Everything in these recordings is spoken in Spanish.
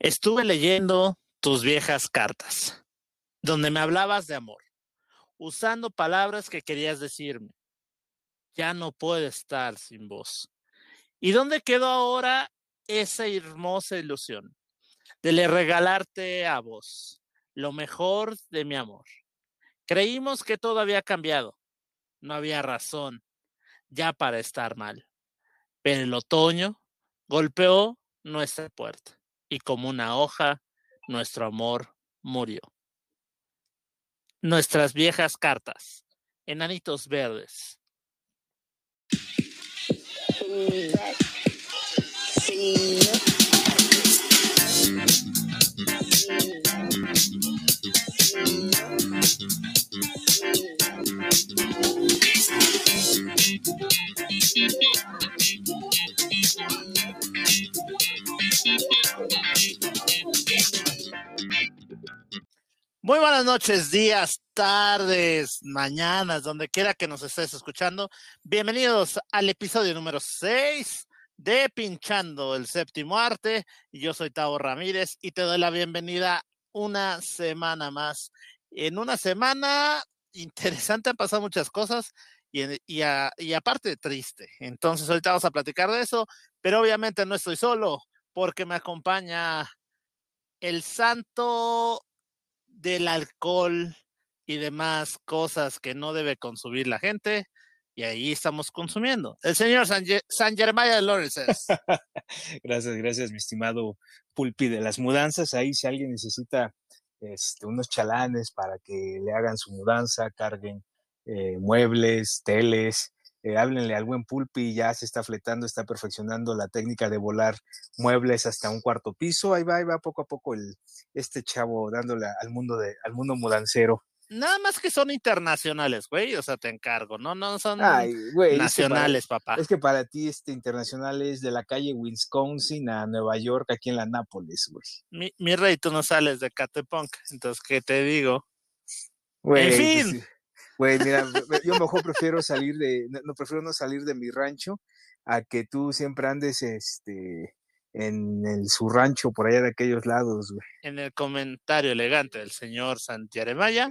Estuve leyendo tus viejas cartas, donde me hablabas de amor, usando palabras que querías decirme. Ya no puedo estar sin vos. ¿Y dónde quedó ahora esa hermosa ilusión de le regalarte a vos lo mejor de mi amor? Creímos que todo había cambiado. No había razón ya para estar mal. Pero el otoño golpeó nuestra puerta y como una hoja, nuestro amor murió. Nuestras viejas cartas, enanitos verdes. Muy buenas noches, días, tardes, mañanas, donde quiera que nos estés escuchando. Bienvenidos al episodio número 6 de Pinchando el Séptimo Arte. Yo soy Tavo Ramírez y te doy la bienvenida una semana más. En una semana interesante han pasado muchas cosas y, y, aparte triste. Entonces ahorita vamos a platicar de eso, pero obviamente no estoy solo porque me acompaña el santo del alcohol y demás cosas que no debe consumir la gente, y ahí estamos consumiendo. El señor San, San Jeremiah Lawrence. gracias, gracias, mi estimado Pulpi de las mudanzas. Ahí si alguien necesita este, unos chalanes para que le hagan su mudanza, carguen eh, muebles, teles, eh, háblenle al buen Pulpi, ya se está fletando, está perfeccionando la técnica de volar muebles hasta un cuarto piso, ahí va, ahí va poco a poco el, este chavo dándole al mundo, de, al mundo mudancero. Nada más que son internacionales, güey, o sea, te encargo, no, no son nacionales, papá. Es que para ti este internacional es de la calle Wisconsin a Nueva York, aquí en la Nápoles, güey. Mi, mi rey, tú no sales de Catepunk, entonces, ¿qué te digo? en fin. Pues Güey, mira, yo mejor prefiero salir de, no, prefiero no salir de mi rancho a que tú siempre andes este en el, su rancho por allá de aquellos lados, güey. En el comentario elegante del señor Santiago Maya.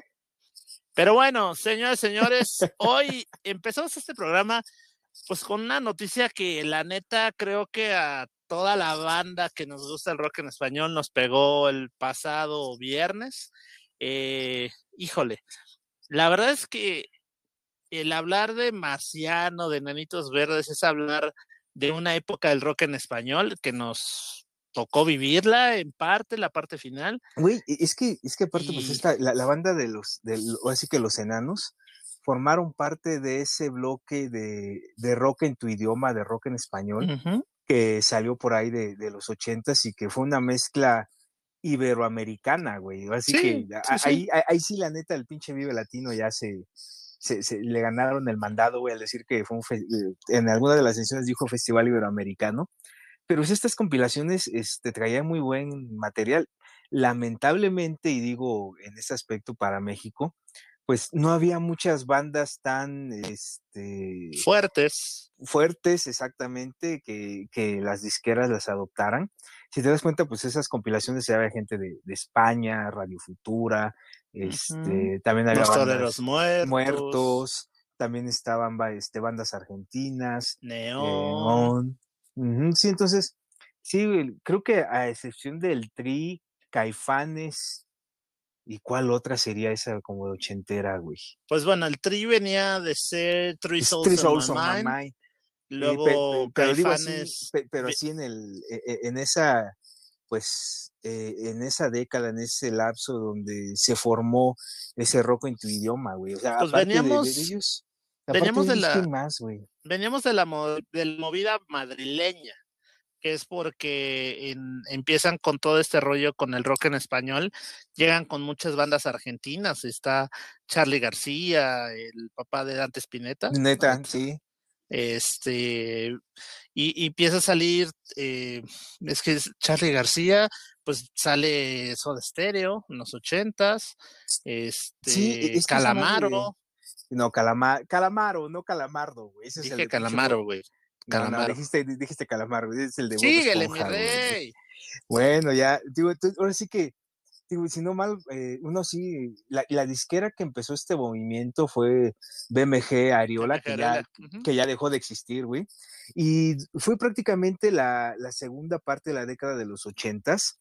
Pero bueno, señores, señores, hoy empezamos este programa pues con una noticia que la neta creo que a toda la banda que nos gusta el rock en español nos pegó el pasado viernes. Eh, híjole, la verdad es que el hablar de Marciano, de Nanitos Verdes, es hablar de una época del rock en español que nos tocó vivirla en parte, la parte final. Güey, e, es que, es que aparte, pues esta, la, banda de los, así que los enanos, formaron parte de ese bloque de, de rock en tu idioma, de rock en español, que salió por ahí de, de los ochentas y que fue una mezcla iberoamericana, güey. Así que ahí, Ahí, sí, la neta, el pinche Vive Latino ya se, se, le ganaron el mandado, güey, al decir que fue un eh, en alguna de las sesiones dijo Festival Iberoamericano. Pero estas compilaciones este, traían muy buen material. Lamentablemente, y digo en este aspecto para México, pues no había muchas bandas tan este, fuertes. Fuertes, exactamente, que, que, las disqueras las adoptaran. Si te das cuenta, pues esas compilaciones se había gente de, de España, Radio Futura, este, también había bandas muertos. muertos. también estaban este, bandas argentinas, Neón. Sí, entonces, sí, creo que a excepción del Tri, Caifanes ¿Y cuál otra sería esa como de ochentera, güey? Pues bueno, el Tri venía de ser Three Souls, on, My Mind. Luego, pero, digo así, pero así en, el, e, e, en esa, pues, eh, en esa década, en ese lapso donde se formó ese rock en tu idioma, güey. O sea, pues veníamos, de, ellos, veníamos de, la, más, güey? Veníamos de la, de la movida madrileña que es porque empiezan con todo este rollo con el rock en español, llegan con muchas bandas argentinas, está Charlie García, el papá de Dante Spinetta. Neta, sí. Este, y, empieza a salir, eh, es que Charlie García, pues sale Soda Stereo en los ochentas, este, Calamaro. No, Calamaro, no Calamardo, güey. Dije Calamaro, güey. No, dijiste, dijiste calamar, es el de Síguele, mi rey. bueno, ya, digo, ahora sí que, digo, si no mal, eh, uno sí, la, la, disquera que empezó este movimiento fue BMG Ariola, que, ya, que ya dejó de existir, güey. Y fue prácticamente la, la, segunda parte de la década de los ochentas,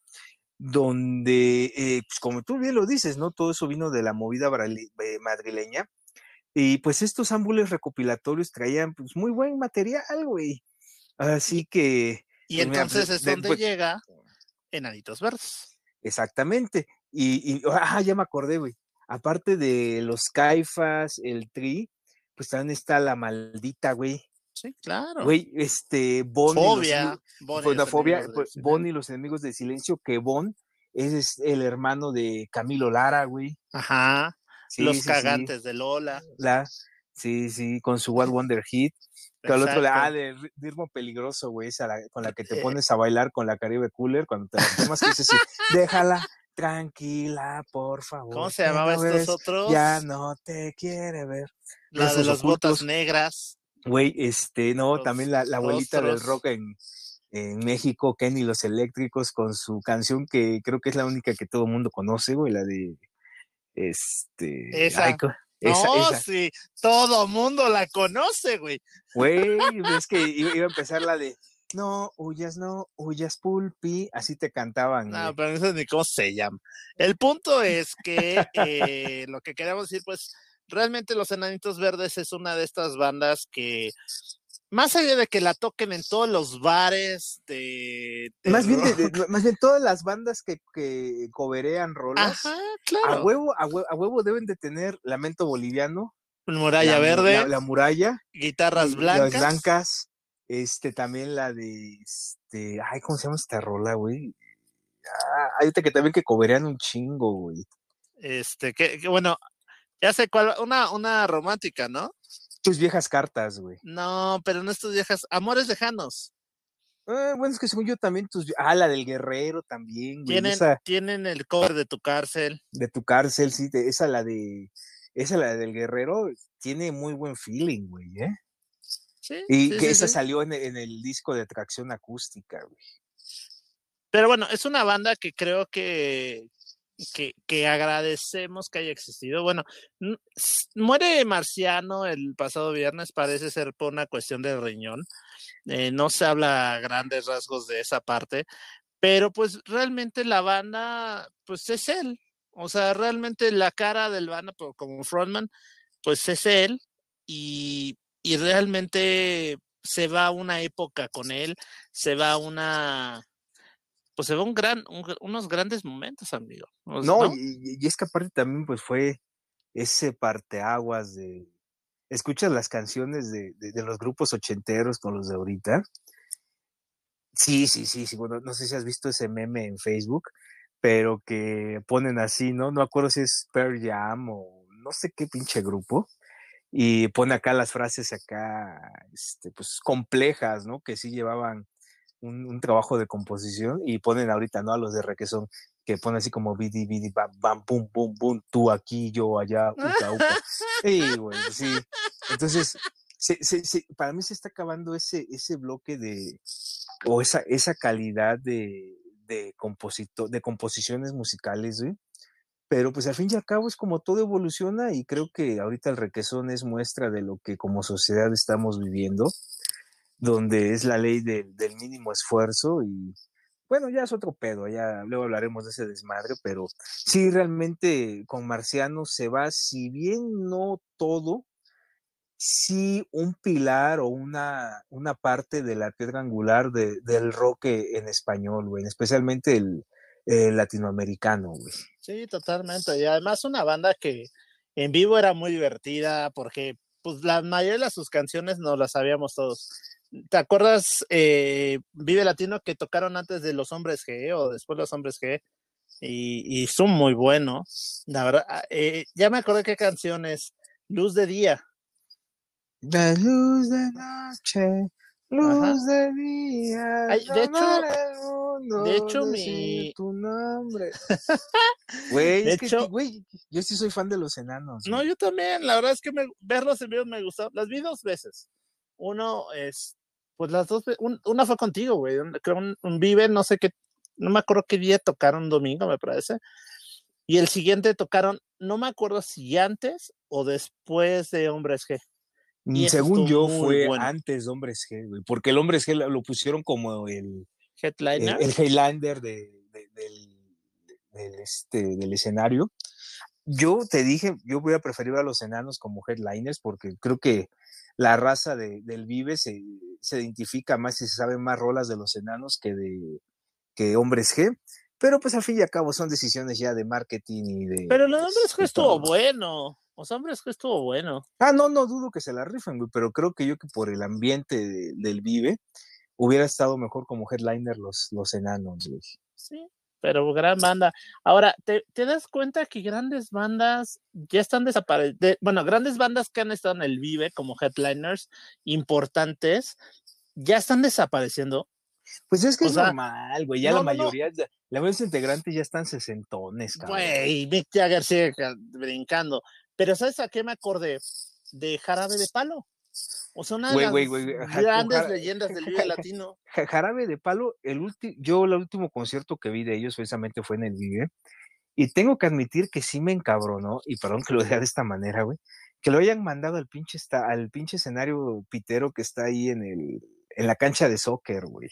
donde, eh, pues como tú bien lo dices, ¿no? Todo eso vino de la movida eh, madrileña. Y pues estos ámbules recopilatorios traían pues muy buen material, güey. Así que... Y pues, entonces es donde pues llega Enanitos Verdes. Exactamente. Y, y, ah, ya me acordé, güey. Aparte de los Caifas, el Tri, pues también está la maldita, güey. Sí, claro. Güey, este, Bon. Fobia. Los, fobia, bon y los enemigos del silencio, que Bon es el hermano de Camilo Lara, güey. Ajá. Los cagantes de Lola. La, sí, sí, con su Wild Wonder Hit. El otro, ah, de ritmo peligroso, güey, con la que te eh, pones a bailar con la Caribe Cooler, cuando te la tomas, que dices, déjala, tranquila, por favor. ¿Cómo se llamaba estos otros? Ya no te quiere ver. La de las botas negras. Güey, este, no, también la, abuelita del rock en, en México, Kenny los Eléctricos, con su canción que creo que es la única que todo el mundo conoce, güey, la de este. Esa. no, sí, todo mundo la conoce, güey. Güey, es que iba, a empezar la de no huyas, no huyas, pulpi, así te cantaban. No, pero no sé ni cómo se llama. El punto es que eh, lo que queremos decir, pues realmente Los Enanitos Verdes es una de estas bandas que, más allá de que la toquen en todos los bares de... más, bien más bien todas las bandas que, que coberean rolas, a, huevo, a, huevo, deben de tener Lamento Boliviano. Muralla Verde. La, muralla. Guitarras blancas. Las blancas. Este, también la de, este, ay, ¿cómo se llama esta rola, güey? Ah, hay que también que coberean un chingo, güey. Este, que, que bueno, ya sé cuál, una, una romántica, ¿no? Tus viejas cartas, güey. No, pero no es tus viejas, amores lejanos. Eh, bueno, es que según yo también tus. Ah, la del guerrero también, güey. Tienen, tienen el cover de tu cárcel. De tu cárcel, sí. esa la de. Esa la del guerrero tiene muy buen feeling, güey, ¿eh? Sí. Y que esa salió en, en, el disco de tracción acústica, güey. Pero bueno, es una banda que creo que, que, agradecemos que haya existido. Bueno, muere Marciano el pasado viernes, parece ser por una cuestión de riñón. Eh, no se habla grandes rasgos de esa parte, pero pues realmente la banda, pues es él. O sea, realmente la cara del banda como frontman, pues es él y, y realmente se va una época con él, se va una pues se ve un gran, unos grandes momentos, amigo. no, Y, es que aparte también pues fue ese parteaguas de, escuchas las canciones de, de, los grupos ochenteros con los de ahorita. Sí, sí, sí, sí, bueno, no sé si has visto ese meme en Facebook, pero que ponen así, ¿no? No acuerdo si es Pearl Jam o no sé qué pinche grupo, y pone acá las frases acá, este, pues complejas, ¿no? Que sí llevaban un, trabajo de composición y ponen ahorita, ¿no? A los de requesón que ponen así como bidi, bidi, bam, bam, pum, pum, pum, tú aquí, yo allá, uca, uca. Sí, güey, sí. Entonces, para mí se está acabando ese, ese bloque de, o esa, esa calidad de, de, composito, de composiciones musicales, güey. Pero pues al fin y al cabo es como todo evoluciona y creo que ahorita el requesón es muestra de lo que como sociedad estamos viviendo donde es la ley del mínimo esfuerzo y bueno, ya es otro pedo, ya luego hablaremos de ese desmadre, pero sí, realmente con Marciano se va, si bien no todo, sí un pilar o una, una parte de la piedra angular del rock en español, güey, especialmente el, latinoamericano. Sí, totalmente. Y además una banda que en vivo era muy divertida porque pues la mayoría de sus canciones no las sabíamos todos. ¿Te acuerdas eh, Vive Latino que tocaron antes de Los Hombres G o después de Los Hombres G? Y, son muy buenos. La verdad, ah, eh, ya me acordé qué canción es. Luz de Día. La luz de noche, luz de día. de hecho, de hecho, mi. Tu nombre. Güey, es que, güey, yo sí soy fan de los enanos. No, yo también. La verdad es que me, verlos en vivo me gustó. Las vi dos veces. Uno es, pues las dos, una fue contigo, güey, creo un, Vive, no sé qué no me acuerdo qué día tocaron domingo, me parece. Y el siguiente tocaron, no me acuerdo si antes o después de Hombres G. Y según yo fue antes de Hombres G, güey, porque el Hombres G lo pusieron como el headliner, el, Highlander del, este, del escenario. Yo te dije, yo voy a preferir a los enanos como headliners porque creo que la raza del Vive se, se, identifica más y se saben más rolas de los enanos que de que Hombres G. Pero pues al fin y al cabo son decisiones ya de marketing y de... Pero los Hombres G estuvo bueno. Los Hombres G estuvo bueno. Ah, no, no dudo que se la rifen, güey, pero creo que yo que por el ambiente del Vive hubiera estado mejor como headliner los, los enanos, güey. Sí, pero gran banda. Ahora, ¿te, das cuenta que grandes bandas ya están desapareciendo? Bueno, grandes bandas que han estado en el Vive como headliners importantes, ya están desapareciendo. Pues es que es normal, güey. Ya la mayoría, la mayoría de integrantes ya están sesentones, cabrón. Güey, Mick Jagger sigue brincando. Pero ¿sabes a qué me acordé? De Jarabe de Palo. O sea, una de las grandes leyendas del Vive Latino. Jarabe de Palo, el último, yo el último concierto que vi de ellos precisamente fue en el Vive. Y tengo que admitir que sí me encabronó, y perdón que lo diga de esta manera, güey, que lo hayan mandado al pinche, al pinche escenario pitero que está ahí en, el, en la cancha de soccer, güey.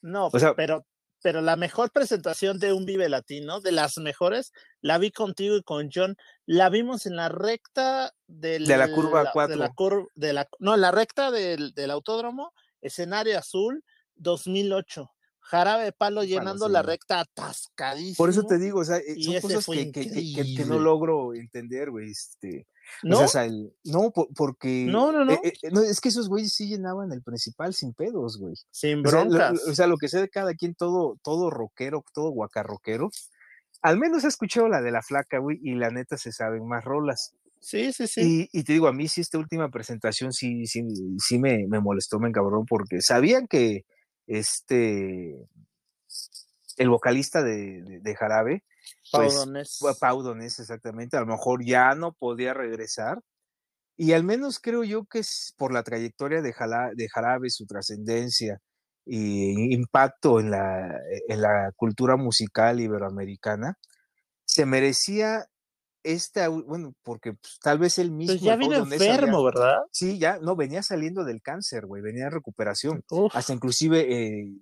No, o sea, pero pero la mejor presentación de un Vive Latino, de las mejores, la vi contigo y con John. La vimos en la recta del, de la curva 4. De la de la, no, en la recta del, del, autódromo, escenario azul, 2008. Jarabe de palo llenando la recta atascadísimo. Por eso te digo, o sea, eh, son cosas que, que, que, no logro entender, güey. Este, ¿No? O sea, no, porque. No, no, eh, eh, no. Es que esos güeyes sí llenaban el principal sin pedos, güey. Sin broncas. O sea, lo, que sea de cada quien, todo, todo rockero, todo guacarroquero. Al menos he escuchado la de la flaca, güey, y la neta se saben más rolas. Sí, sí, sí. Y, te digo, a mí sí, esta última presentación sí, sí, sí me, me molestó, me encabrón, porque sabían que este. El vocalista de, de Jarabe Pues, exactamente. A lo mejor ya no podía regresar. Y al menos creo yo que es por la trayectoria de, de Jarabe, su trascendencia y impacto en la, en la cultura musical iberoamericana, se merecía esta, bueno, porque pues, tal vez él mismo. Pues ya vino enfermo, ¿verdad? Sí, ya, no, venía saliendo del cáncer, güey, venía en recuperación. Hasta inclusive eh,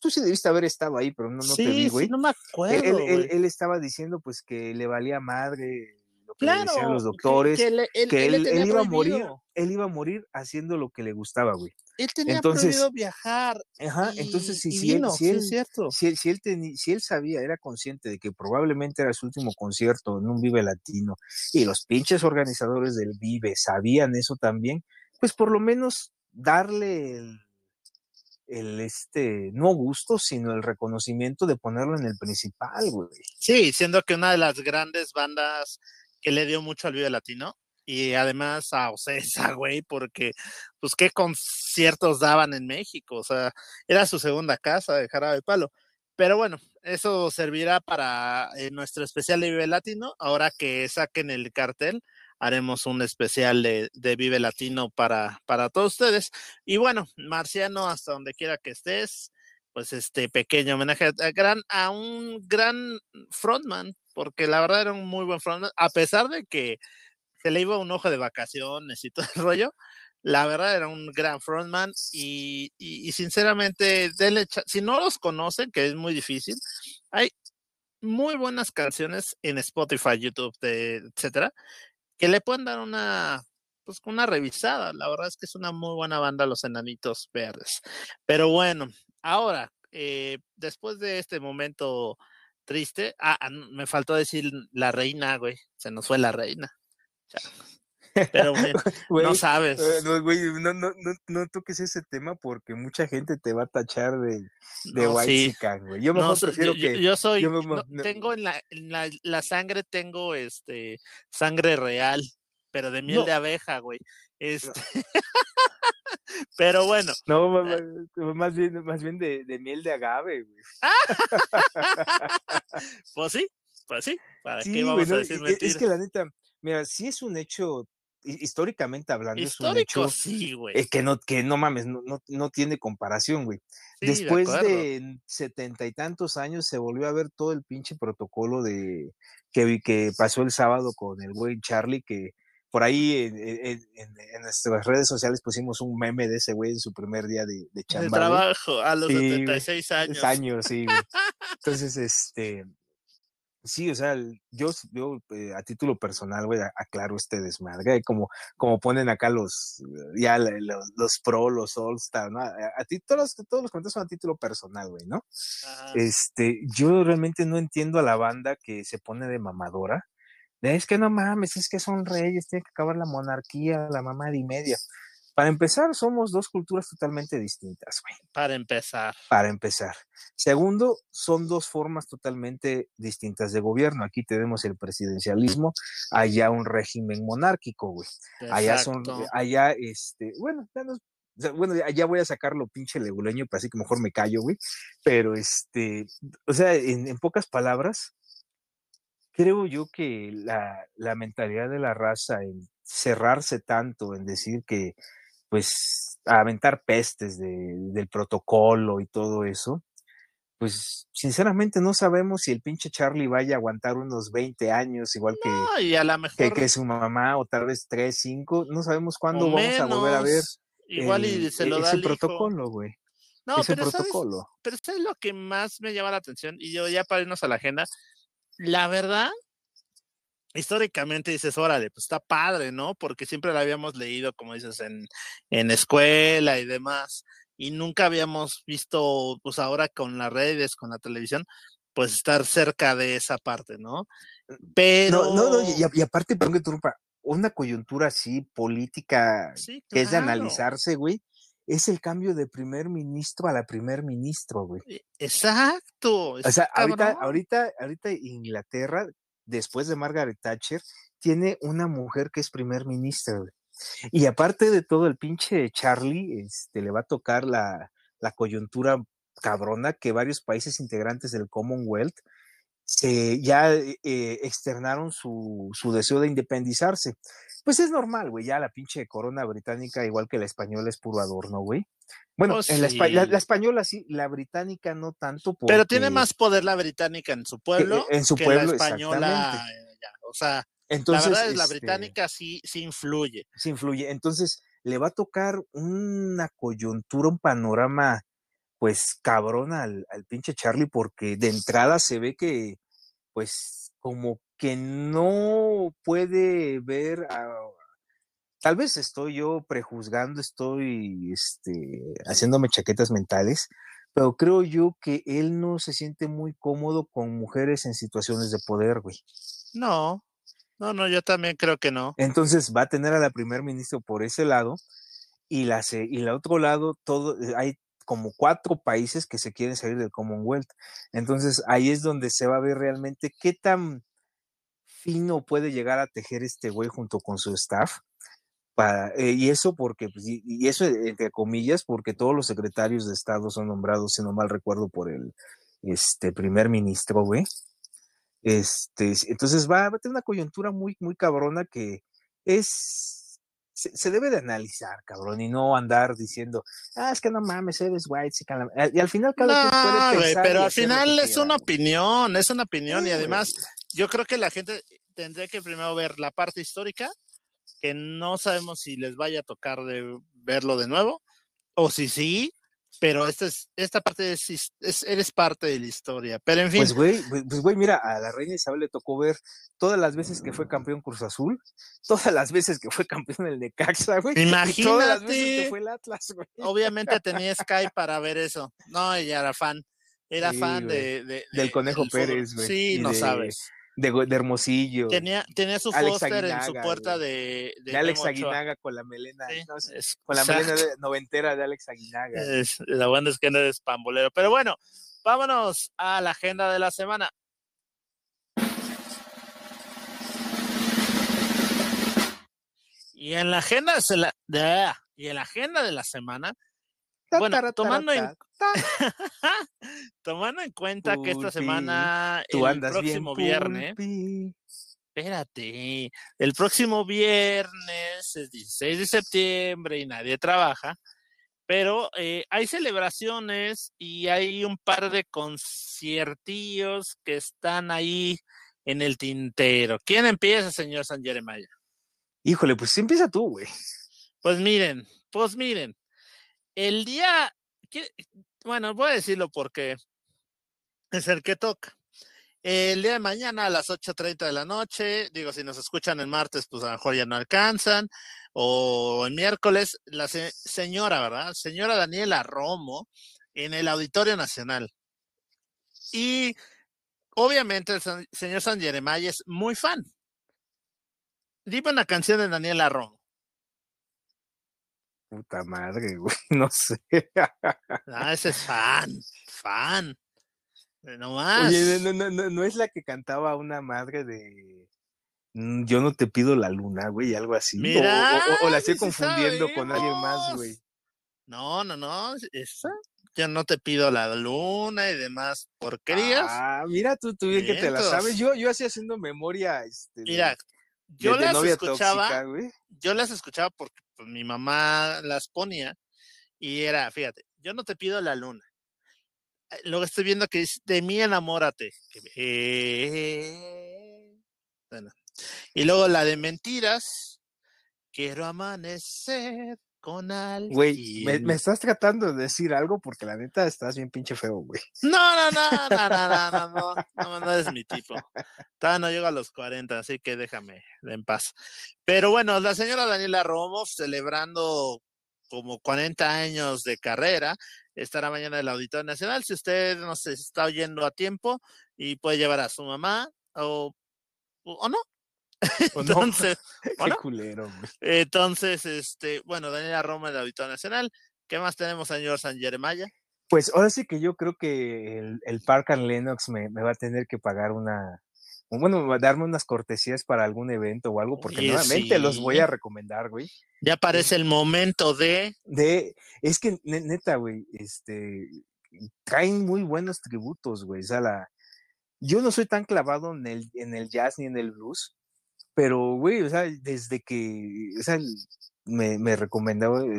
tú sí debiste haber estado ahí, pero no, no te vi, güey. Sí, no me acuerdo. Él, estaba diciendo, pues, que le valía madre lo que le decían los doctores, que, él, iba a morir, él iba a morir haciendo lo que le gustaba, güey. Él tenía entonces, prohibido viajar. Ajá, entonces si, si, él, si, él, si, si, él si él sabía, era consciente de que probablemente era su último concierto en un Vive Latino y los pinches organizadores del Vive sabían eso también, pues por lo menos darle el el este, no gusto, sino el reconocimiento de ponerlo en el principal, güey. Sí, siendo que una de las grandes bandas que le dio mucho al Vive Latino y además a Ocesa, güey, porque pues qué conciertos daban en México, o sea, era su segunda casa de Jarabe Palo. Pero bueno, eso servirá para eh, nuestro especial de Vive Latino, ahora que saquen el cartel haremos un especial de, Vive Latino para, para todos ustedes. Y bueno, Marciano, hasta donde quiera que estés, pues este pequeño homenaje a, gran, a un gran frontman, porque la verdad era un muy buen frontman, a pesar de que se le iba un ojo de vacaciones y todo el rollo, la verdad era un gran frontman y, sinceramente, si no los conocen, que es muy difícil, hay muy buenas canciones en Spotify, YouTube, etcétera, que le pueden dar una, pues, una revisada. La verdad es que es una muy buena banda Los Enanitos Verdes. Pero bueno, ahora, eh, después de este momento triste, ah, ah me faltó decir la reina, güey, se nos fue la reina. Pero no sabes. Eh, no, güey, no, no, no, toques ese tema porque mucha gente te va a tachar de, de white güey. Yo mejor prefiero que. Yo soy. tengo en, la, en la, la, sangre, tengo este sangre real, pero de miel de abeja, güey. Este. pero bueno. No, ah más, bien, más bien de, de miel de agave, güey. pues sí, pues sí. ¿Para qué vamos a decir mentiras? Es que la neta, mira, sí es un hecho históricamente hablando, es un hecho sí, güey. Eh, que, no, que no mames, no, no, no tiene comparación, güey. Después de setenta y tantos años se volvió a ver todo el pinche protocolo de que, que pasó el sábado con el güey Charlie, que por ahí en, nuestras redes sociales pusimos un meme de ese güey en su primer día de, de chamba. De trabajo, a los 76 años. años, sí. Entonces, este, sí, o sea, yo, yo eh, a título personal, güey, aclaro este desmadre, como, como ponen acá los, ya los, pro, los all star, ¿no? A, ti, todos, todos los comentarios son a título personal, güey, ¿no? Este, yo realmente no entiendo a la banda que se pone de mamadora. Es que no mames, es que son reyes, tiene que acabar la monarquía, la mamá de media. Para empezar, somos dos culturas totalmente distintas, güey. Para empezar. Para empezar. Segundo, son dos formas totalmente distintas de gobierno. Aquí tenemos el presidencialismo, allá un régimen monárquico, güey. Allá son, allá, este, bueno, bueno, allá voy a sacar lo pinche leguleño, para así que mejor me callo, güey. Pero este, o sea, en, pocas palabras, creo yo que la, la mentalidad de la raza en cerrarse tanto, en decir que pues, aventar pestes del protocolo y todo eso, pues sinceramente no sabemos si el pinche Charlie vaya a aguantar unos 20 años, igual que, que, su mamá, o tal vez 3, 5, no sabemos cuándo vamos a volver a ver igual y se lo da ese protocolo, güey. No, ese pero protocolo. pero eso es lo que más me llama la atención, y yo ya para irnos a la agenda, la verdad, históricamente dices, órale, pues está padre, ¿no? Porque siempre la habíamos leído, como dices, en, en escuela y demás, y nunca habíamos visto, pues ahora con las redes, con la televisión, pues estar cerca de esa parte, ¿no? Pero... No, no, no y, aparte, pongo tu una coyuntura así política que es de analizarse, güey, es el cambio de primer ministro a la primer ministro, güey. E, exacto. O sea, ahorita, ahorita, ahorita Inglaterra después de Margaret Thatcher, tiene una mujer que es primer ministra. Y aparte de todo, el pinche Charlie este, le va a tocar la, coyuntura cabrona que varios países integrantes del Commonwealth se, ya eh, externaron su, deseo de independizarse. Pues es normal, güey, ya la pinche corona británica, igual que la española, es puro adorno, güey. Bueno, oh, en la, española sí, la británica no tanto. Pero tiene más poder la británica en su pueblo que, en su pueblo, la española. o sea, Entonces, la verdad es la este británica sí, sí influye. Sí influye. Entonces, le va a tocar una coyuntura, un panorama, pues cabrón al, al pinche Charlie, porque de entrada se ve que, pues, como que no puede ver a, tal vez estoy yo prejuzgando, estoy este, haciéndome chaquetas mentales, pero creo yo que él no se siente muy cómodo con mujeres en situaciones de poder, güey. No, no, no, yo también creo que no. Entonces va a tener a la primer ministro por ese lado y la y el otro lado todo eh, hay como cuatro países que se quieren salir del Commonwealth. Entonces ahí es donde se va a ver realmente qué tan fino puede llegar a tejer este güey junto con su staff eh, y eso porque, pues, y, eso entre comillas, porque todos los secretarios de Estado son nombrados, si no mal recuerdo, por el este, primer ministro, güey. Este, entonces va, a tener una coyuntura muy, muy cabrona que es, se, debe de analizar, cabrón, y no andar diciendo, ah, es que no mames, eres white, y al final cada no, puede pensar pero al final es una opinión, es una opinión, y además yo creo que la gente tendría que primero ver la parte histórica que no sabemos si les vaya a tocar de verlo de nuevo o si sí, pero esta es esta parte es, eres parte de la historia. Pero en fin. Pues güey, pues, güey, mira, a la reina Isabel le tocó ver todas las veces que fue campeón Cruz Azul, todas las veces que fue campeón el Necaxa, güey. Imagínate. todas las veces que fue el Atlas, güey. Obviamente tenía Sky para ver eso. No, ella era fan. Era fan de, del Conejo Pérez, güey. Sí, no sabes de, Hermosillo. Tenía, tenía su póster en su puerta de, de, Alex Aguinaga con la melena, con la melena noventera de Alex Aguinaga. la buena es que no eres pambolero. Pero bueno, vámonos a la agenda de la semana. Y en la agenda de la, y en la agenda de la semana bueno, tomando en, tomando en cuenta que esta semana, el próximo viernes, espérate, el próximo viernes es 16 de septiembre y nadie trabaja, Pero eh, hay celebraciones y hay un par de conciertillos que están ahí en el tintero. ¿Quién empieza, señor San Jeremiah? Híjole, pues empieza tú, güey. Pues miren, pues miren, el día, bueno, voy a decirlo porque es el que toca. El día de mañana a las 8.30 de la noche, digo, si nos escuchan el martes, pues a lo mejor ya no alcanzan, o el miércoles, la señora, ¿verdad? Señora Daniela Romo en el Auditorio Nacional. Y obviamente el señor San Jeremiah es muy fan. Dime una canción de Daniela Romo. Puta madre, güey, no sé. Ah, ese es fan, fan. No más. Oye, no, no, no, no es la que cantaba una madre de mm, Yo no te pido la luna, güey, algo así. Mira, o, la estoy confundiendo con alguien más, güey. No, no, no, esa. Yo no te pido la luna y demás porquerías. Ah, mira tú, tú bien que te la sabes. Yo, yo así haciendo memoria. Este, mira, yo las escuchaba. yo las escuchaba porque pues, mi mamá las ponía y era, fíjate, yo no te pido la luna eh, luego estoy viendo que dice, de mí enamórate. Y luego la de mentiras, quiero amanecer con alguien. Güey, me, estás tratando de decir algo porque la neta estás bien pinche feo, güey. No, no, no, no, no, no, no, no, no, no es mi tipo. Todavía no llego a los 40, así que déjame en paz. Pero bueno, la señora Daniela Romo celebrando como 40 años de carrera, estará mañana en el Auditorio Nacional. Si usted nos está oyendo a tiempo y puede llevar a su mamá o, o no. entonces, Qué culero, entonces, este, bueno, Daniela Roma del Auditorio Nacional. ¿Qué más tenemos, señor San Jeremiah? Pues ahora sí que yo creo que el, el Park and Lennox me, me, va a tener que pagar una, bueno, darme unas cortesías para algún evento o algo, porque nuevamente los voy a recomendar, güey. Ya parece el momento de. De, es que neta, güey, este, caen muy buenos tributos, güey. O sea, la, yo no soy tan clavado en el, en el jazz ni en el blues, pero, güey, o sea, desde que, o sea, me, me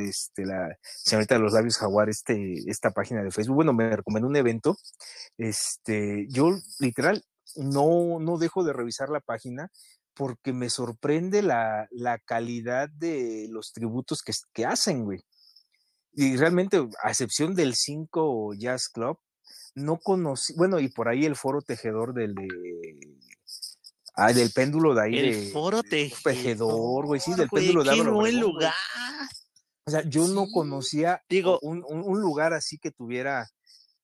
este, la señorita de los labios jaguar este, esta página de Facebook, bueno, me recomendó un evento, este, yo literal no, no dejo de revisar la página porque me sorprende la, calidad de los tributos que, que hacen, güey. Y realmente, a excepción del 5 Jazz Club, no conocí, bueno, y por ahí el foro tejedor del, ah, del péndulo de ahí. El foro tejedor, güey, sí, del péndulo de Qué buen lugar. O sea, yo no conocía Digo, un, un, lugar así que tuviera,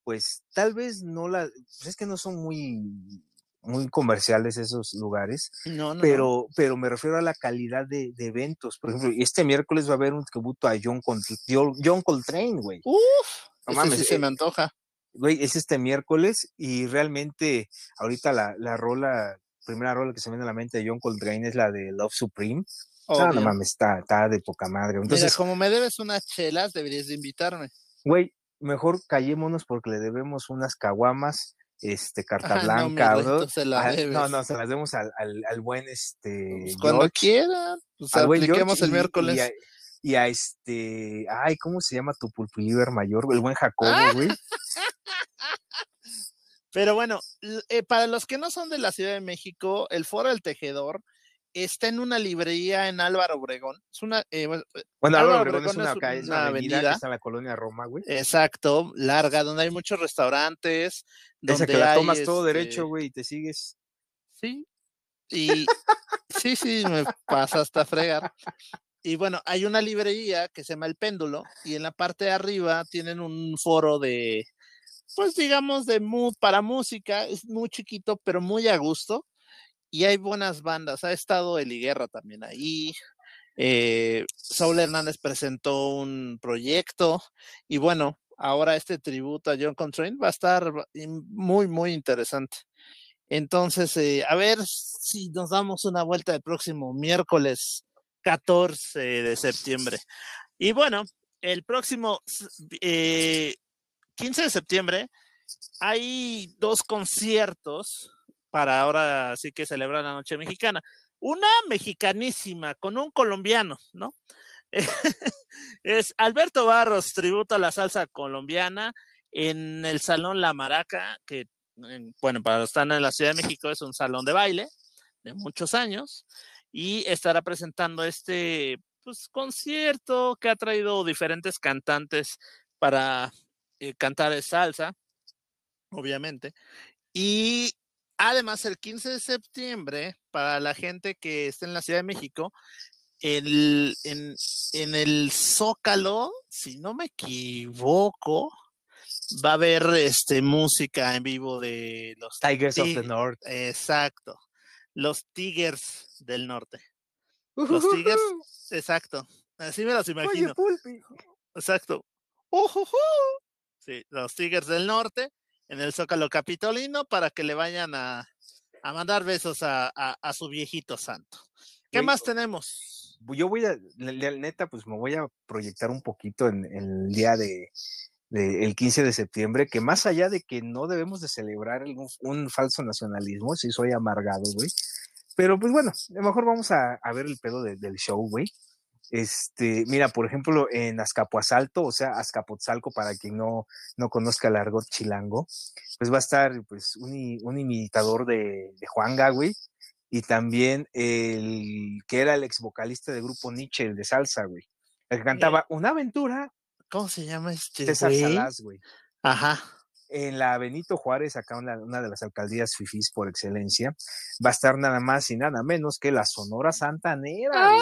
pues, tal vez no la, pues es que no son muy muy comerciales esos lugares, no, pero, pero me refiero a la calidad de, eventos. Por ejemplo, este miércoles va a haber un tributo a John, John Coltrane, güey. Uf, no se me eh, antoja. Güey, es este miércoles y realmente ahorita la, la rola, primera rola que se me viene a la mente de John Coltrane es la de Love Supreme. No, no mames, está, está de poca madre. Entonces, como me debes unas chelas, deberías de invitarme. Güey, mejor callémonos porque le debemos unas caguamas este, carta blanca. No, no, no, se las demos al, al, buen este. Pues cuando quieran, pues apliquemos el miércoles. Y a, este, ay, ¿cómo se llama tu pulpiver mayor? El buen Jacobo, güey. Pero bueno, eh, para los que no son de la Ciudad de México, el Foro del Tejedor está en una librería en Álvaro Obregón. Es una, eh, bueno, Álvaro Obregón, es una, calle, una avenida, que está en la colonia Roma, güey. Exacto, larga, donde hay muchos restaurantes. Donde Esa que la tomas todo derecho, este güey, y te sigues. Sí, y sí, sí, me pasa hasta fregar. Y bueno, hay una librería que se llama El Péndulo, y en la parte de arriba tienen un foro de, pues digamos, de mood para música. Es muy chiquito, pero muy a gusto y hay buenas bandas. Ha estado Eli Guerra también ahí. Eh, Saúl Hernández presentó un proyecto y bueno, ahora este tributo a John Coltrane va a estar muy, muy interesante. Entonces, eh, a ver si nos damos una vuelta el próximo miércoles 14 de septiembre. Y bueno, el próximo 15 eh, de septiembre hay dos conciertos para ahora sí que celebrar la noche mexicana. Una mexicanísima con un colombiano, ¿no? es Alberto Barros, tributo a la salsa colombiana en el Salón La Maraca, que, bueno, para los que están en la Ciudad de México es un salón de baile de muchos años, y estará presentando este pues, concierto que ha traído diferentes cantantes para eh, cantar salsa, obviamente. Y además, el 15 de septiembre, para la gente que esté en la Ciudad de México, el, en, en el Zócalo, si no me equivoco, va a haber este música en vivo de los Tigers of the North. Exacto. Los Tigers del Norte. Los Tigers, exacto. Así me los imagino. Exacto. Sí, los Tigers del Norte en el Zócalo Capitolino para que le vayan a, a mandar besos a, a, su viejito santo. ¿Qué más tenemos? Yo voy a, neta, pues me voy a proyectar un poquito en, el día de, el 15 de septiembre, que más allá de que no debemos de celebrar un, falso nacionalismo, si soy amargado, güey, pero pues bueno, a lo mejor vamos a, ver el pedo del show, güey. Este, mira, por ejemplo, en Azcapotzalco, o sea, Azcapotzalco, para quien no, no conozca el argot chilango, pues va a estar pues un, un imitador de, de Juanga, güey, y también el que era el ex vocalista del grupo Nietzsche, el de salsa, güey. El que cantaba Una aventura. ¿Cómo se llama este? César Salaz, güey. Ajá. En la Benito Juárez, acá una, una de las alcaldías fifís por excelencia, va a estar nada más y nada menos que la Sonora Santanera. Güey.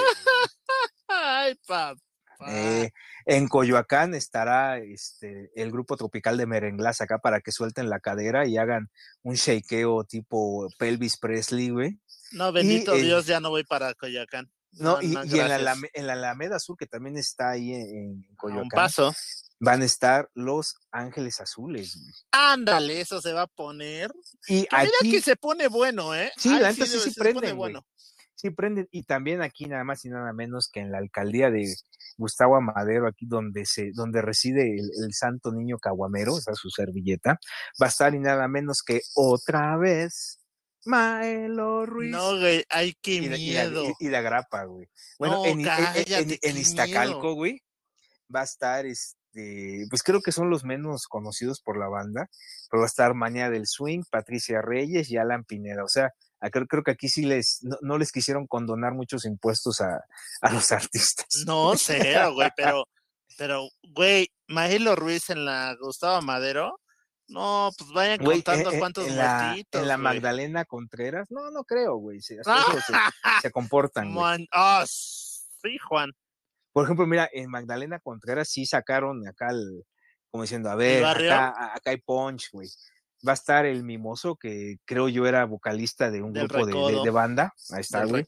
Ay, papá. Eh, en Coyoacán estará este, el grupo tropical de Merenglás acá para que suelten la cadera y hagan un shakeo tipo Pelvis Presley, güey. No, bendito Dios, ya no voy para Coyoacán. No, y, en, la, en, la, Alameda Sur, que también está ahí en, Coyoacán. Un paso. Van a estar los Ángeles Azules. Ándale, eso se va a poner. Y aquí, mira que se pone bueno, ¿eh? Sí, la sí, sí, prende, bueno. Sí, prenden. Y también aquí nada más y nada menos que en la alcaldía de Gustavo Amadero, aquí donde se, donde reside el, santo niño caguamero, esa su servilleta, va a estar y nada menos que otra vez Maelo Ruiz. No, güey, ay, qué miedo. Y la, grapa, güey. Bueno, en, en, Iztacalco, güey, va a estar este, pues creo que son los menos conocidos por la banda, pero va a estar Maña del Swing, Patricia Reyes y Alan Pineda. O sea, creo, creo que aquí sí les, no, les quisieron condonar muchos impuestos a, a los artistas. No sé, güey, pero, pero, güey, Maelo Ruiz en la Gustavo Madero, no, pues vayan contando eh, eh, cuántos en la, en la Magdalena Contreras, no, no creo, güey. Se, se, comportan. Ah, sí, Juan. Por ejemplo, mira, en Magdalena Contreras sí sacaron acá el, como diciendo, a ver, acá, acá hay punch, güey va a estar el Mimoso, que creo yo era vocalista de un grupo de, banda. Ahí está, güey.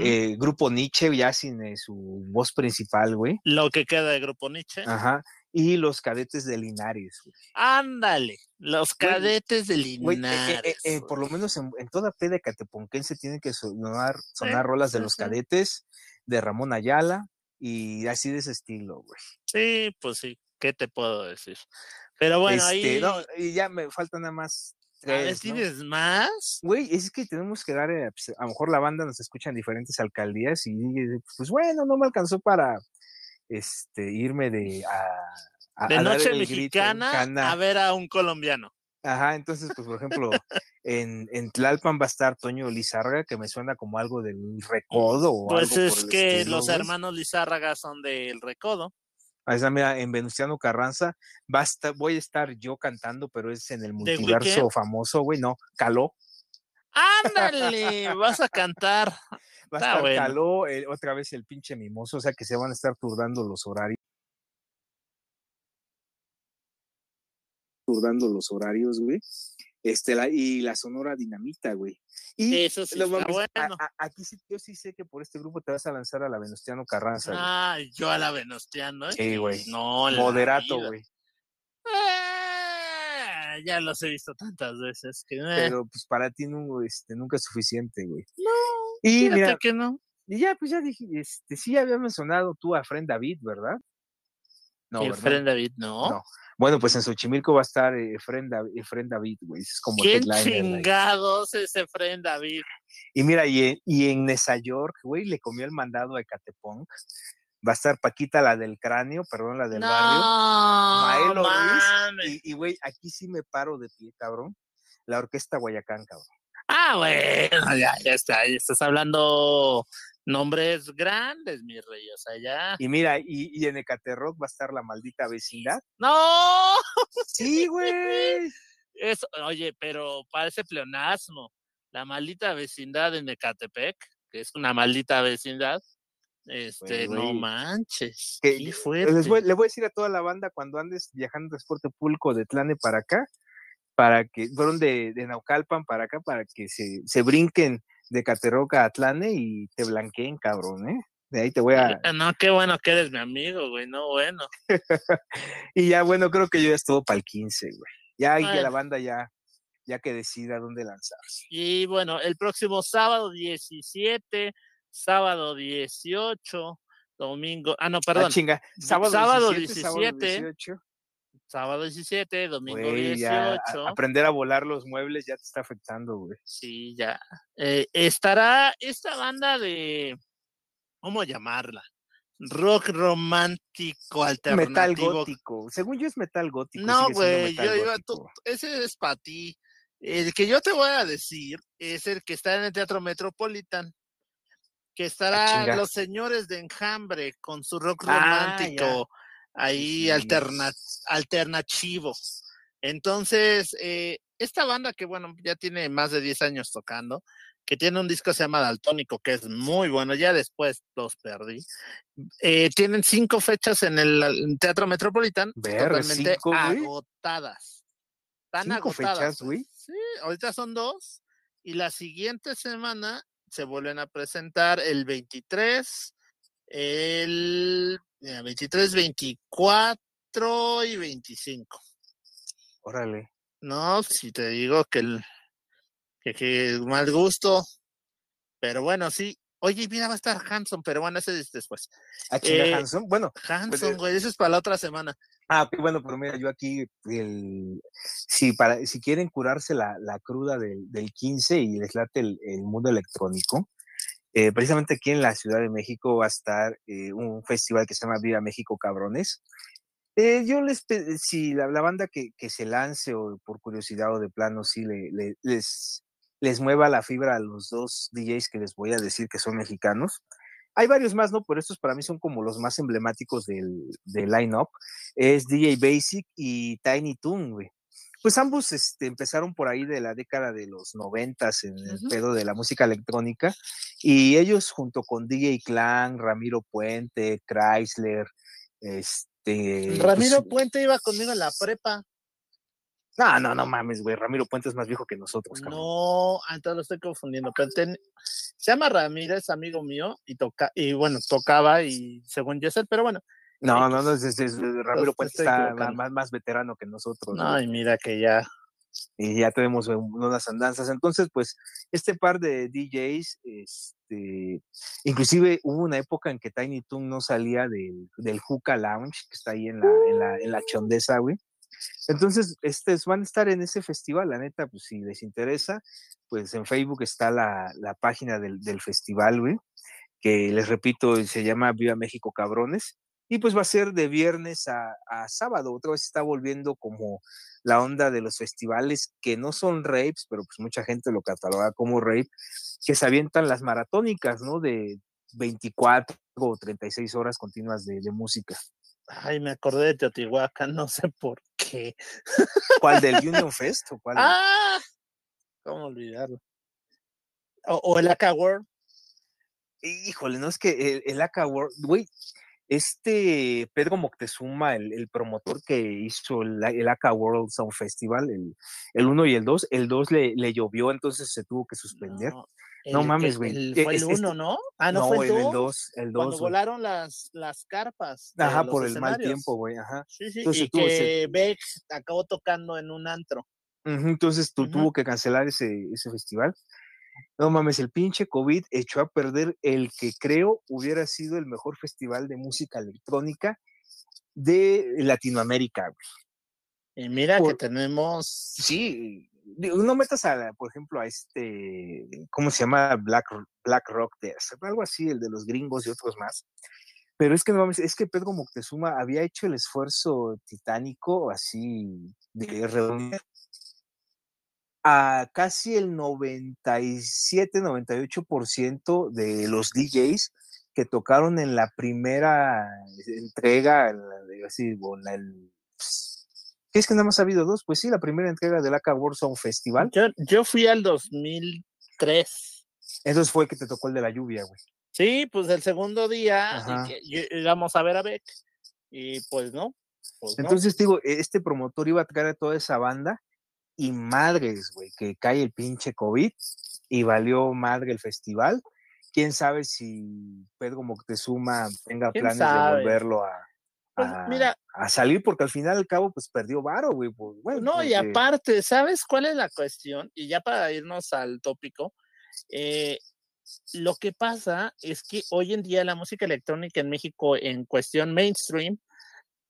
Eh, grupo Nietzsche, ya sin eh, su voz principal, güey. Lo que queda de Grupo Nietzsche. Ajá. Y los cadetes de Linares, güey. Ándale, los cadetes de eh, Linares. por lo menos en, toda P de Cateponquense tienen que sonar, sonar rolas de los cadetes, de Ramón Ayala, y así de ese estilo, güey. Sí, pues sí, ¿qué te puedo decir? Pero bueno, este, ahí. y ya me falta nada más. Tres, ¿Tienes más? Güey, es que tenemos que dar. Eh, pues, a lo mejor la banda nos escucha en diferentes alcaldías y pues bueno, no me alcanzó para este irme de. A, de noche mexicana a ver a un colombiano. Ajá, entonces, pues, por ejemplo, en, en, Tlalpan va a estar Toño Lizárraga, que me suena como algo del recodo. O pues algo es que los hermanos Lizárraga son del recodo. Ahí mira, en Venustiano Carranza va voy a estar yo cantando, pero es en el multiverso famoso, güey, no, Caló. Ándale, vas a cantar. Va a estar Caló, otra vez el pinche mimoso, o sea que se van a estar turdando los horarios. Turdando los horarios, güey. Este, la, y la Sonora Dinamita, güey. Y Eso sí bueno. aquí sí, yo sí sé que por este grupo te vas a lanzar a la Venustiano Carranza. Ah, yo a la Venustiano, ¿eh? Sí, güey. No, Moderato, güey. Ah, ya los he visto tantas veces que. Eh. Pero pues para ti no, este, nunca es suficiente, güey. No, y mira, que no. Y ya, pues ya dije, este, sí había mencionado tú a Fren David, ¿verdad? No, ¿verdad? David, no. No. Bueno, pues en Xochimilco va a estar Efren, David, güey. Es como ¿Quién chingados es Efren David? Y mira, y en, y en Nesa York, güey, le comió el mandado a Ecatepunk va a estar Paquita, la del cráneo, perdón, la del barrio. Maelo Ruiz. Y, güey, aquí sí me paro de pie, cabrón. La orquesta Guayacán, cabrón. Ah, bueno, ya, ya está, ya estás hablando nombres grandes, mi rey, o sea, ya. Y mira, y, y en Ecaterrock va a estar la maldita vecindad. ¡No! Sí, güey. Eso, oye, pero parece pleonasmo. La maldita vecindad en Ecatepec, que es una maldita vecindad, este, no manches. Que, qué fuerte. Les voy, le voy a decir a toda la banda cuando andes viajando transporte público de Tlane para acá, para que, fueron de, de Naucalpan para acá, para que se, se brinquen de Caterroca a Tlane y te blanqueen, cabrón, ¿eh? De ahí te voy a. No, qué bueno que eres mi amigo, güey, no, bueno. y ya, bueno, creo que yo ya es todo para el 15, güey. Ya hay que la banda ya, ya que decida dónde lanzarse. Y bueno, el próximo sábado 17 sábado 18, domingo, ah, no, ah, perdón. chinga. Sábado, sábado 17, sábado 17, domingo 18. aprender a volar los muebles ya te está afectando, güey. Sí, ya. Eh, estará esta banda de, ¿cómo llamarla? Rock romántico alternativo. Metal gótico. Según yo es metal gótico. No, güey, yo iba, ese es para ti. El que yo te voy a decir es el que está en el Teatro Metropolitan que estará los señores de enjambre con su rock ah, ahí alternativo. Entonces, eh, esta banda que bueno, ya tiene más de 10 años tocando, que tiene un disco que se llama Daltónico, que es muy bueno, ya después los perdí. Eh, tienen cinco fechas en el Teatro Metropolitan, totalmente agotadas. Están agotadas. Fechas, Sí, ahorita son dos. Y la siguiente semana se vuelven a presentar el 23, el 23, 24 y 25. Órale. No, si te digo que el que, que mal gusto, pero bueno, sí. Oye, mira, va a estar Hanson, pero bueno, ese es después. ¿A eh, Hanson? Bueno. Pues, Hanson, güey, eso es para la otra semana. Ah, bueno, pero mira, yo aquí, el, si, para, si quieren curarse la, cruda del, del, 15 y les late el, mundo electrónico, eh, precisamente aquí en la Ciudad de México va a estar eh, un festival que se llama Viva México Cabrones. Eh, yo les, si la, banda que, se lance o por curiosidad o de plano, si les, les mueva la fibra a los dos DJs que les voy a decir que son mexicanos, hay varios más, ¿no? Pero estos para mí son como los más emblemáticos del, del line-up. Es DJ Basic y Tiny Toon, güey. Pues ambos este, empezaron por ahí de la década de los noventas en el pedo de la música electrónica y ellos junto con DJ Clan, Ramiro Puente, Chrysler, este... Ramiro pues Puente iba conmigo en la prepa. No, no, no mames, güey. Ramiro Puente es más viejo que nosotros. No, entonces lo estoy confundiendo. Pero se llama Ramírez, amigo mío, y toca, y bueno, tocaba y según yo sé, pero bueno. No, no, no, es, Ramiro Puente está más, más, veterano que nosotros. No, y mira que ya. Y ya tenemos unas andanzas. Entonces, pues, este par de DJs, este, inclusive hubo una época en que Tiny Toon no salía del, del Hookah Lounge, que está ahí en la, en la, en la Chondesa, güey entonces, este, van a estar en ese festival, la neta, pues si les interesa, pues en Facebook está la, página del, festival, güey, que les repito, se llama Viva México Cabrones, y pues va a ser de viernes a, sábado, otra vez está volviendo como la onda de los festivales que no son rapes, pero pues mucha gente lo cataloga como rape, que se avientan las maratónicas, ¿no? De 24 o 36 horas continuas de música. Ay, me acordé de Teotihuacán, no sé por qué. ¿Cuál del Union Fest o cuál? Ah, ¿cómo olvidarlo? O, el AK World. Híjole, no es que el, el AK World, güey, este Pedro Moctezuma, el, promotor que hizo el, el AK World Sound Festival, el 1 y el 2, el 2 le, le, llovió, entonces se tuvo que suspender. No, mames, güey. Fue el 1, ¿no? Ah, no, fue el 2. El 2. Cuando volaron las, las carpas. Ajá, por el mal tiempo, güey. Ajá. Sí, sí, entonces, y que Bex acabó tocando en un antro. entonces tú tuvo que cancelar ese, ese festival. No mames, el pinche COVID echó a perder el que creo hubiera sido el mejor festival de música electrónica de Latinoamérica, güey. Y mira que tenemos. Sí, no metas a, por ejemplo, a este, ¿cómo se llama? Black, Black Rock, algo así, el de los gringos y otros más. Pero es que no es que Pedro Moctezuma había hecho el esfuerzo titánico así de reunir a casi el 97-98% de los DJs que tocaron en la primera entrega, así, el, ¿qué es que nada más ha habido dos? Pues sí, la primera entrega del AK Warzone Festival. Yo, yo fui al 2003. Entonces fue el que te tocó el de la lluvia, güey. Sí, pues el segundo día íbamos a ver a Beck y pues no. Pues Entonces digo, este promotor iba a traer a toda esa banda y madres, güey, que cae el pinche COVID y valió madre el festival. Quién sabe si Pedro Moctezuma tenga planes de volverlo a, pues mira, a salir, porque al final al cabo, pues perdió varo, güey. Pues, no, y aparte, ¿sabes cuál es la cuestión? Y ya para irnos al tópico, eh, lo que pasa es que hoy en día la música electrónica en México en cuestión mainstream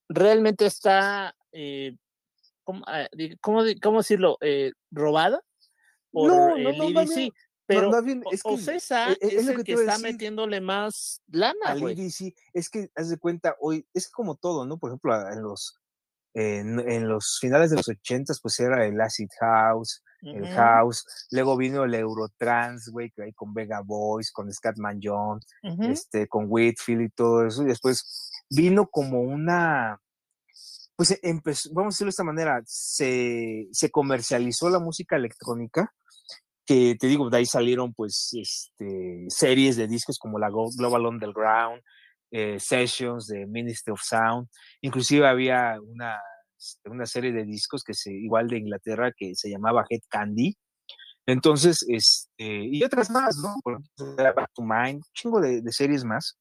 realmente está, eh, ah, ¿cómo, cómo, decirlo? Eh, robada por no, el EDC. Pero es que, Ocesa e, e, es, el que, está metiéndole más lana, al EDC. Es que, haz de cuenta, hoy, es como todo, ¿no? Por ejemplo, en los, en, los finales de los ochentas, pues era el acid house, el house, luego vino el Eurotrans, güey, que hay con Vega Boys, con Scatman John, este, con Whitfield y todo eso, y después vino como una, pues empezó, vamos a decirlo de esta manera, se, se comercializó la música electrónica, que te digo, de ahí salieron pues este, series de discos como la Global Underground, eh, Sessions de Ministry of Sound, inclusive había una una serie de discos que se, igual de Inglaterra que se llamaba Head Candy. Entonces, este, y otras más, ¿no? Back to Mind, un chingo de, series más.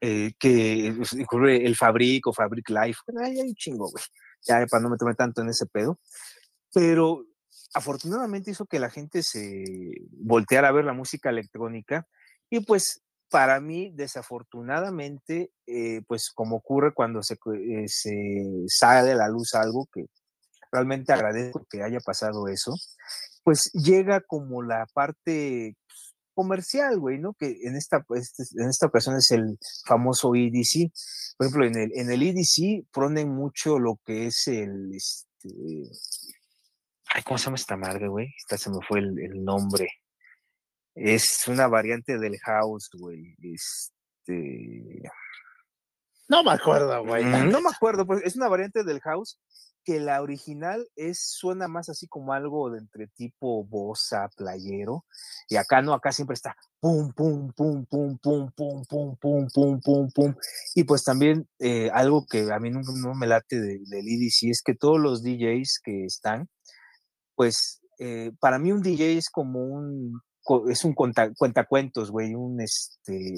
Eh, que incluye el Fabric o Fabric Life. Hay un chingo, güey. Ya para no meterme tanto en ese pedo. Pero afortunadamente hizo que la gente se volteara a ver la música electrónica y pues para mí, desafortunadamente, eh, pues como ocurre cuando se, eh, se, sale de la luz algo que realmente agradezco que haya pasado eso, pues llega como la parte comercial, güey, ¿no? Que en esta, pues, en esta ocasión es el famoso EDC. Por ejemplo, en el, en el EDC ponen mucho lo que es el, este, ay, ¿cómo se llama esta madre, güey? Esta se me fue el nombre. Es una variante del house, güey. Este. No me acuerdo, güey. Mm, no me acuerdo, pues es una variante del house que la original es, suena más así como algo de entre tipo bossa, playero, y acá no, acá siempre está pum, pum, pum, pum, pum, pum, pum, pum, pum, pum, pum. Y pues también eh, algo que a mí no, no me late del EDC es que todos los DJs que están, pues eh, para mí un DJ es como un es un cuentacuentos, güey, un este,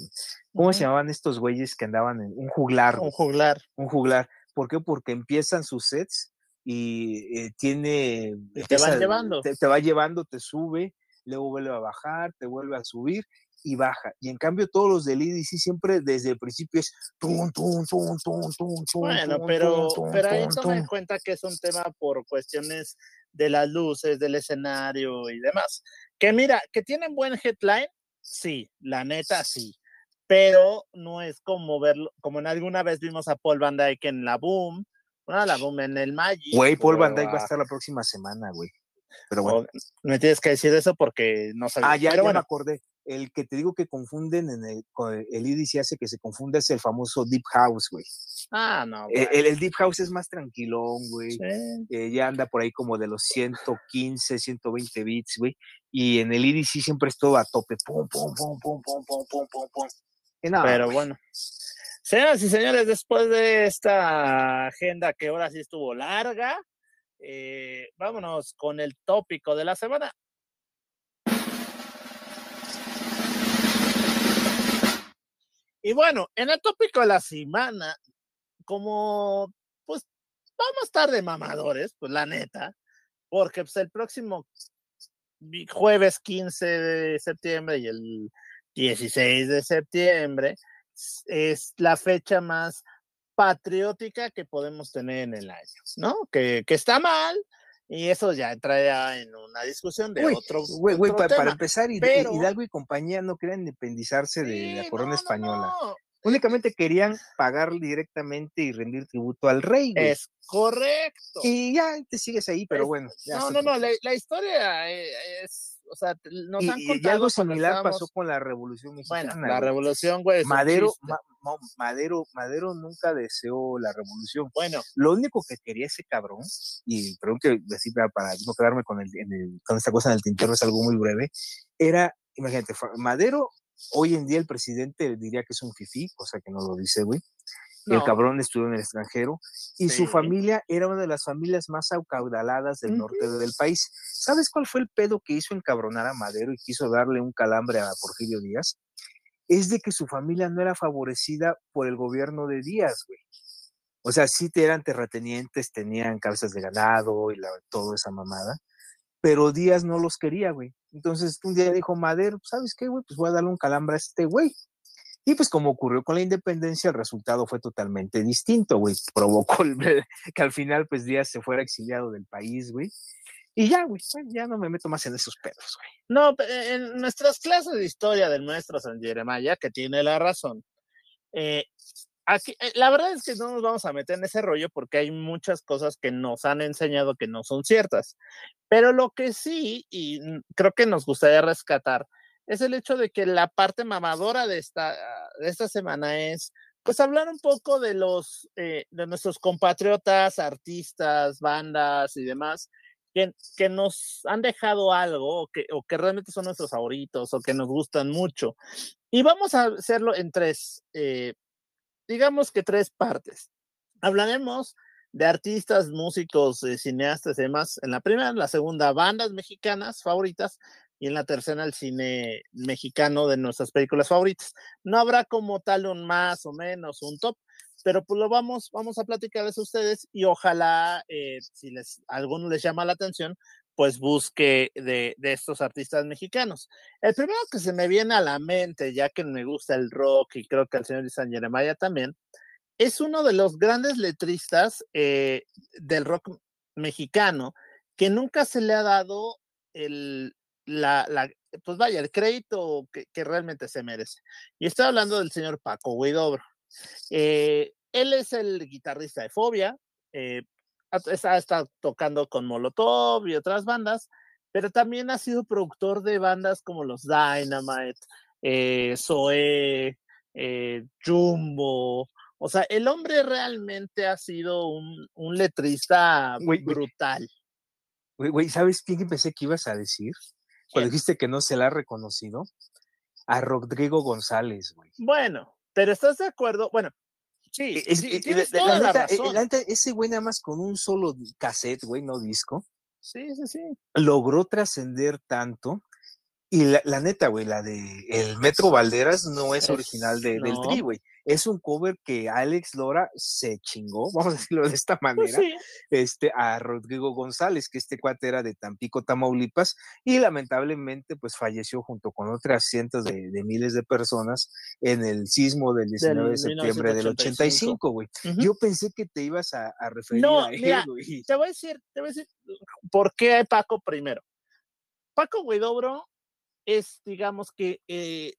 ¿cómo se llamaban estos güeyes que andaban en un juglar? Un juglar. Un juglar. ¿Por qué? Porque empiezan sus sets y eh, tiene... te van llevando. Te, va llevando, te sube, luego vuelve a bajar, te vuelve a subir y baja. Y en cambio todos los del IDC siempre desde el principio es tum, tum, tum, tum, tum, Bueno, pero, pero ahí toma en cuenta que es un tema por cuestiones de las luces, del escenario y demás. Que mira, que tienen buen headline, sí, la neta sí, pero no es como verlo, como en alguna vez vimos a Paul Van Dyke en la Boom, bueno, la en el Magic. Güey, Paul Van Dyke va a estar la próxima semana, güey. Pero bueno. me tienes que decir eso porque no sabía. Ah, ya, ya me acordé. El que te digo que confunden en el, el IDC hace que se confunda es el famoso Deep House, güey. Ah, no. Eh, el, Deep House es más tranquilón, güey. Eh, ya anda por ahí como de los 115, 120 bits, güey. Y en el IDC siempre es todo a tope. Pum, pum, pum, pum, pum, pum, pum, pum, pum. Pero bueno. Señoras y señores, después de esta agenda que ahora sí estuvo larga, eh, vámonos con el tópico de la semana. Y bueno, en el tópico de la semana, como pues vamos a estar de mamadores, pues la neta, porque pues el próximo jueves 15 de septiembre y el 16 de septiembre es la fecha más patriótica que podemos tener en el año, ¿no? Que, que está mal, y eso ya entraría en una discusión de otro. Güey, güey, para, empezar, Hidalgo y compañía no quieren independizarse de la corona española. Únicamente querían pagar directamente y rendir tributo al rey. Es correcto. Y ya te sigues ahí, pero bueno. no, no, no, la, historia eh, es, o sea, nos han contado. Y algo similar pasó con la Revolución Mexicana. Bueno, la Revolución, güey. Madero, Madero, Madero nunca deseó la Revolución. Bueno. Lo único que quería ese cabrón, y perdón que así para, no quedarme con, el, con esta cosa en el tintero, es algo muy breve, era, imagínate, Madero Hoy en día el presidente diría que es un fifí, cosa que no lo dice, güey. El cabrón estuvo en el extranjero y su familia era una de las familias más acaudaladas del norte del país. ¿Sabes cuál fue el pedo que hizo encabronar a Madero y quiso darle un calambre a Porfirio Díaz? Es de que su familia no era favorecida por el gobierno de Díaz, güey. O sea, sí eran terratenientes, tenían cabezas de ganado y la, toda esa mamada, pero Díaz no los quería, güey. Entonces un día dijo Madero, ¿sabes qué, güey? Pues voy a darle un calambre a este güey. Y pues como ocurrió con la independencia, el resultado fue totalmente distinto, güey. Provocó que al final pues Díaz se fuera exiliado del país, güey. Y ya, güey, ya no me meto más en esos pedos, güey. No, en nuestras clases de historia del maestro San Jeremiah, que tiene la razón, eh, aquí, eh, la verdad es que no nos vamos a meter en ese rollo porque hay muchas cosas que nos han enseñado que no son ciertas. Pero lo que sí, y creo que nos gustaría rescatar, es el hecho de que la parte mamadora de esta, de esta semana es, pues, hablar un poco de los, eh, de nuestros compatriotas, artistas, bandas y demás, que, que, nos han dejado algo o que, o que realmente son nuestros favoritos o que nos gustan mucho. Y vamos a hacerlo en tres, eh, digamos que tres partes. Hablaremos de artistas, músicos, eh, cineastas y demás. En la primera, en la segunda, bandas mexicanas favoritas y en la tercera, el cine mexicano de nuestras películas favoritas. No habrá como tal un más o menos, un top, pero pues lo vamos, vamos a platicarles a ustedes y ojalá, eh, si les, alguno les llama la atención, pues busque de, estos artistas mexicanos. El primero que se me viene a la mente, ya que me gusta el rock y creo que al señor San Jeremiah también, es uno de los grandes letristas eh, del rock mexicano que nunca se le ha dado el, la, la pues vaya, el crédito que, que, realmente se merece. Y estoy hablando del señor Paco Guidobro. Eh, él es el guitarrista de Fobia, eh, está, está, tocando con Molotov y otras bandas, pero también ha sido productor de bandas como los Dynamite, eh, Zoe, eh, Jumbo. O sea, el hombre realmente ha sido un, un letrista brutal. Güey, ¿sabes quién pensé que ibas a decir? Cuando dijiste que no se la ha reconocido. A Rodrigo González, güey. Bueno, pero ¿estás de acuerdo? Bueno, Sí, es, sí, ese güey nada más con un solo cassette, güey, no disco. Sí, sí, sí. Logró trascender tanto. Y la, la neta, güey, la de El Metro Valderas no es, original de, del Tri, güey es un cover que Alex Lora se chingó, vamos a decirlo de esta pues manera, este, a Rodrigo González, que este cuate era de Tampico, Tamaulipas, y lamentablemente pues falleció junto con otras cientos de, miles de personas en el sismo del 19 de septiembre del 85, güey. Yo pensé que te ibas a, referir a él, güey. Te voy a decir, te voy a decir por qué Paco primero. Paco Guidobro es, digamos que, eh,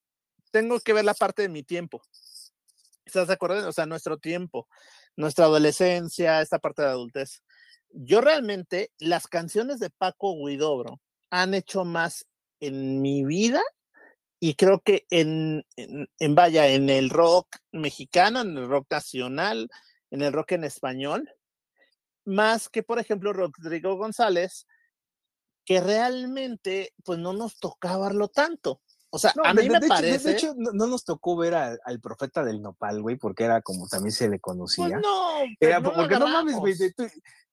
tengo que ver la parte de mi tiempo. ¿Estás de? O sea, nuestro tiempo, nuestra adolescencia, esta parte de adultez. Yo realmente, las canciones de Paco Guidobro han hecho más en mi vida y creo que en, en, vaya, en el rock mexicano, en el rock nacional, en el rock en español, más que, por ejemplo, Rodrigo González, que realmente, pues no nos tocaba verlo tanto. O sea, a mí me parece. de hecho, no, nos tocó ver al profeta del nopal, güey, porque era como también se le pues conocía. no, era, porque no mames, güey.